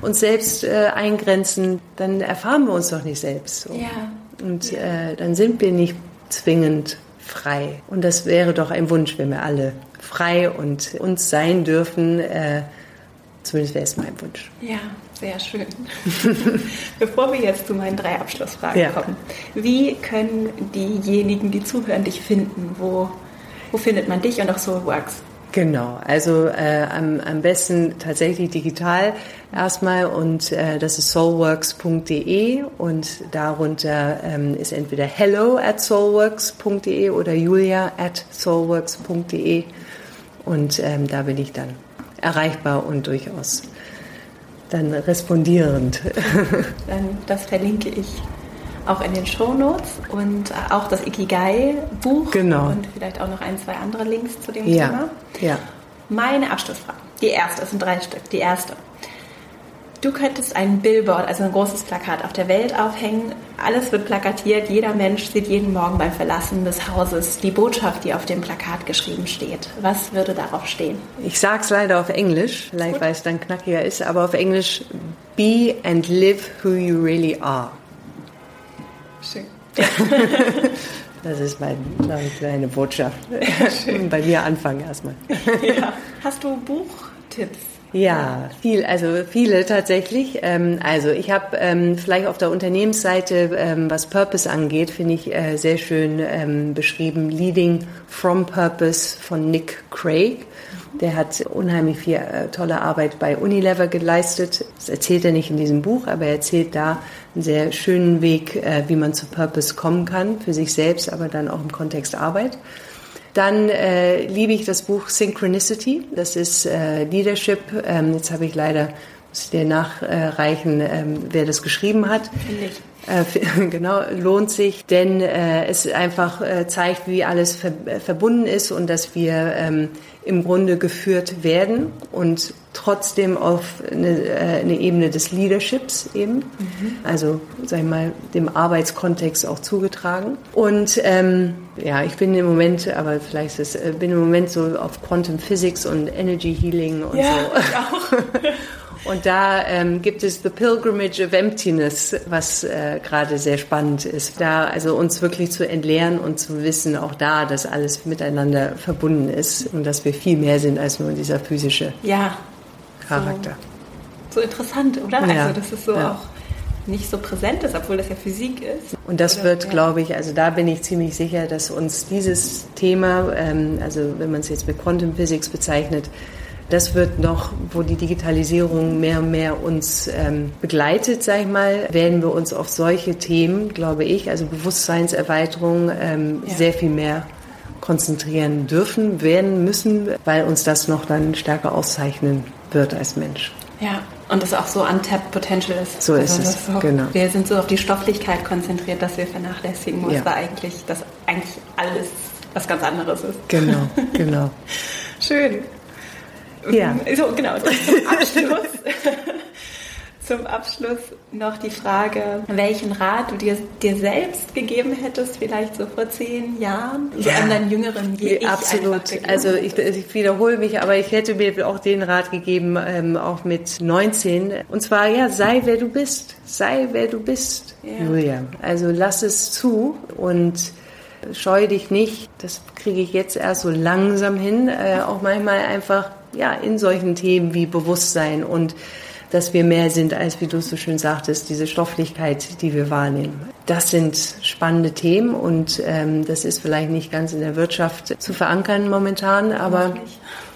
S2: uns selbst äh, eingrenzen, dann erfahren wir uns doch nicht selbst. So. Ja. Und äh, dann sind wir nicht zwingend frei. Und das wäre doch ein Wunsch, wenn wir alle frei und uns sein dürfen. Äh, Zumindest wäre es mein Wunsch.
S1: Ja, sehr schön. Bevor wir jetzt zu meinen drei Abschlussfragen ja. kommen, wie können diejenigen, die zuhören, dich finden? Wo, wo findet man dich und auch Soulworks?
S2: Genau, also äh, am, am besten tatsächlich digital erstmal und äh, das ist soulworks.de und darunter ähm, ist entweder hello at soulworks.de oder julia at soulworks.de und ähm, da bin ich dann erreichbar und durchaus dann respondierend.
S1: Dann das verlinke ich auch in den Show Notes und äh, auch das Ikigai-Buch
S2: genau.
S1: und vielleicht auch noch ein, zwei andere Links zu dem
S2: ja.
S1: Thema.
S2: Ja.
S1: Meine Abschlussfrage. Die erste, es sind drei Stück. Die erste. Du könntest ein Billboard, also ein großes Plakat auf der Welt aufhängen. Alles wird plakatiert. Jeder Mensch sieht jeden Morgen beim Verlassen des Hauses die Botschaft, die auf dem Plakat geschrieben steht. Was würde darauf stehen?
S2: Ich sage es leider auf Englisch, vielleicht weil es dann knackiger ist, aber auf Englisch: Be and live who you really are.
S1: Schön.
S2: Das ist meine, meine kleine Botschaft. Schön. Bei mir anfangen erstmal.
S1: Ja. Hast du Buchtipps?
S2: Ja, viel, also viele tatsächlich. Ähm, also ich habe ähm, vielleicht auf der Unternehmensseite, ähm, was Purpose angeht, finde ich äh, sehr schön beschrieben, Leading from Purpose von Nick Craig. Der hat unheimlich viel äh, tolle Arbeit bei Unilever geleistet. Das erzählt er nicht in diesem Buch, aber er erzählt da einen sehr schönen Weg, äh, wie man zu Purpose kommen kann, für sich selbst, aber dann auch im Kontext Arbeit. Dann äh, liebe ich das Buch Synchronicity. Das ist äh, Leadership. Ähm, jetzt habe ich leider, muss ich dir nachreichen, ähm, wer das geschrieben hat.
S1: Nicht.
S2: Äh, genau, lohnt sich, denn äh, es einfach äh, zeigt, wie alles ver verbunden ist und dass wir ähm, im Grunde geführt werden und trotzdem auf eine, äh, eine Ebene des Leaderships eben, mhm. also sag ich mal dem Arbeitskontext auch zugetragen. Und ähm, ja, ich bin im Moment, aber vielleicht ist es, äh, bin im Moment so auf Quantum Physics und Energy Healing und
S1: ja,
S2: so.
S1: Ich auch.
S2: Und da ähm, gibt es The Pilgrimage of Emptiness, was äh, gerade sehr spannend ist. Da also uns wirklich zu entleeren und zu wissen, auch da, dass alles miteinander verbunden ist und dass wir viel mehr sind als nur dieser physische
S1: ja,
S2: Charakter.
S1: So, so interessant, oder?
S2: Ja.
S1: Also das ist so
S2: ja.
S1: auch nicht so präsent ist, obwohl das ja Physik ist.
S2: Und das
S1: Oder,
S2: wird,
S1: ja.
S2: glaube ich, also da bin ich ziemlich sicher, dass uns dieses Thema, ähm, also wenn man es jetzt mit Quantum Physics bezeichnet, das wird noch, wo die Digitalisierung mehr und mehr uns ähm, begleitet, sag ich mal, werden wir uns auf solche Themen, glaube ich, also Bewusstseinserweiterung, ähm,
S1: Ja.
S2: sehr viel mehr konzentrieren dürfen, werden müssen, weil uns das noch dann stärker auszeichnen wird als Mensch.
S1: Ja, und das auch so untapped Potential ist.
S2: So ist
S1: das
S2: es,
S1: so,
S2: genau.
S1: Wir sind so auf die Stofflichkeit konzentriert, dass wir vernachlässigen, wo
S2: Ja.
S1: es da eigentlich, dass eigentlich alles was ganz anderes ist.
S2: Genau, genau.
S1: Schön.
S2: Ja.
S1: So, genau. Zum Abschluss, zum Abschluss noch die Frage, welchen Rat du dir, dir selbst gegeben hättest, vielleicht so vor zehn Jahren, so
S2: Ja.
S1: an deinen jüngeren Je- einfach
S2: Absolut. Also ich, ich wiederhole mich, aber ich hätte mir auch den Rat gegeben, ähm, auch mit 19. Und zwar, ja, sei wer du bist. Sei wer du bist,
S1: Ja.
S2: Julia. Also lass es zu und scheu dich nicht. Das kriege ich jetzt erst so langsam hin. Äh, auch manchmal einfach, ja, in solchen Themen wie Bewusstsein und dass wir mehr sind, als wie du es so schön sagtest, diese Stofflichkeit, die wir wahrnehmen. Das sind spannende Themen und ähm, das ist vielleicht nicht ganz in der Wirtschaft zu verankern momentan, aber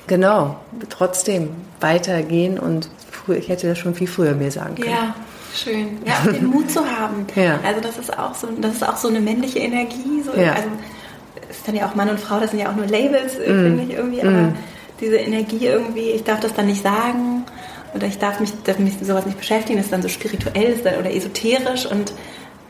S2: genau, trotzdem weitergehen und früh, ich hätte das schon viel früher mir sagen können.
S1: Ja, schön. Ja, auch den Mut zu haben.
S2: Ja.
S1: Also das ist auch so, das ist auch so eine männliche Energie. So,
S2: Ja.
S1: Also es ist dann ja auch Mann und Frau, das sind ja auch nur Labels,
S2: Mm.
S1: finde ich irgendwie, aber diese Energie irgendwie, ich darf das dann nicht sagen oder ich darf mich, darf mich mit sowas nicht beschäftigen, das ist dann so spirituell ist dann, oder esoterisch und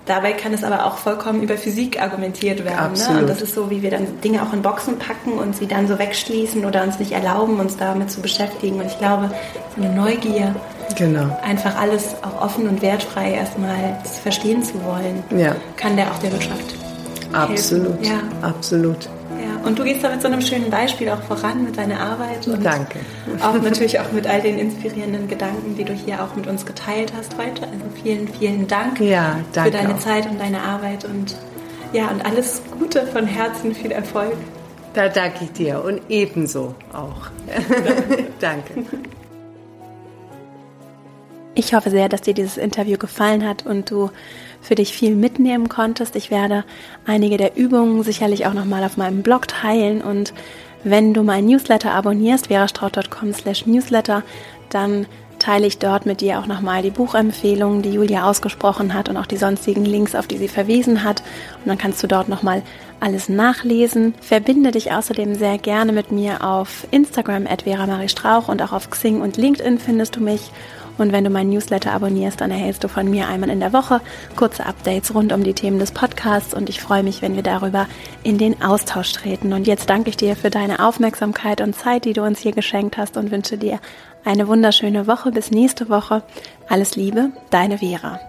S1: Dabei kann es aber auch vollkommen über Physik argumentiert werden. Ne? Und das ist so, wie wir dann Dinge auch in Boxen packen und sie dann so wegschließen oder uns nicht erlauben, uns damit zu beschäftigen. Und ich glaube, so eine Neugier,
S2: Genau.
S1: einfach alles auch offen und wertfrei erstmal verstehen zu wollen,
S2: Ja,
S1: kann der auch der Wirtschaft
S2: absolut.
S1: Ja.
S2: Absolut.
S1: Und du gehst da mit so einem schönen Beispiel auch voran mit deiner Arbeit und
S2: Danke.
S1: auch natürlich auch mit all den inspirierenden Gedanken, die du hier auch mit uns geteilt hast heute. Also vielen, vielen Dank
S2: Ja,
S1: für deine
S2: auch.
S1: Zeit und deine Arbeit und ja, und alles Gute von Herzen, viel Erfolg.
S2: Da danke ich dir und ebenso auch. danke.
S1: Ich hoffe sehr, dass dir dieses Interview gefallen hat und du für dich viel mitnehmen konntest. Ich werde einige der Übungen sicherlich auch nochmal auf meinem Blog teilen und wenn du meinen Newsletter abonnierst, verastraut.com slash newsletter, dann teile ich dort mit dir auch nochmal die Buchempfehlungen, die Julia ausgesprochen hat und auch die sonstigen Links, auf die sie verwiesen hat. Und dann kannst du dort nochmal alles nachlesen. Verbinde dich außerdem sehr gerne mit mir auf Instagram at Vera Marie Strauch und auch auf Xing und LinkedIn findest du mich. Und wenn du meinen Newsletter abonnierst, dann erhältst du von mir einmal in der Woche kurze Updates rund um die Themen des Podcasts und ich freue mich, wenn wir darüber in den Austausch treten. Und jetzt danke ich dir für deine Aufmerksamkeit und Zeit, die du uns hier geschenkt hast und wünsche dir eine wunderschöne Woche. Bis nächste Woche. Alles Liebe, deine Vera.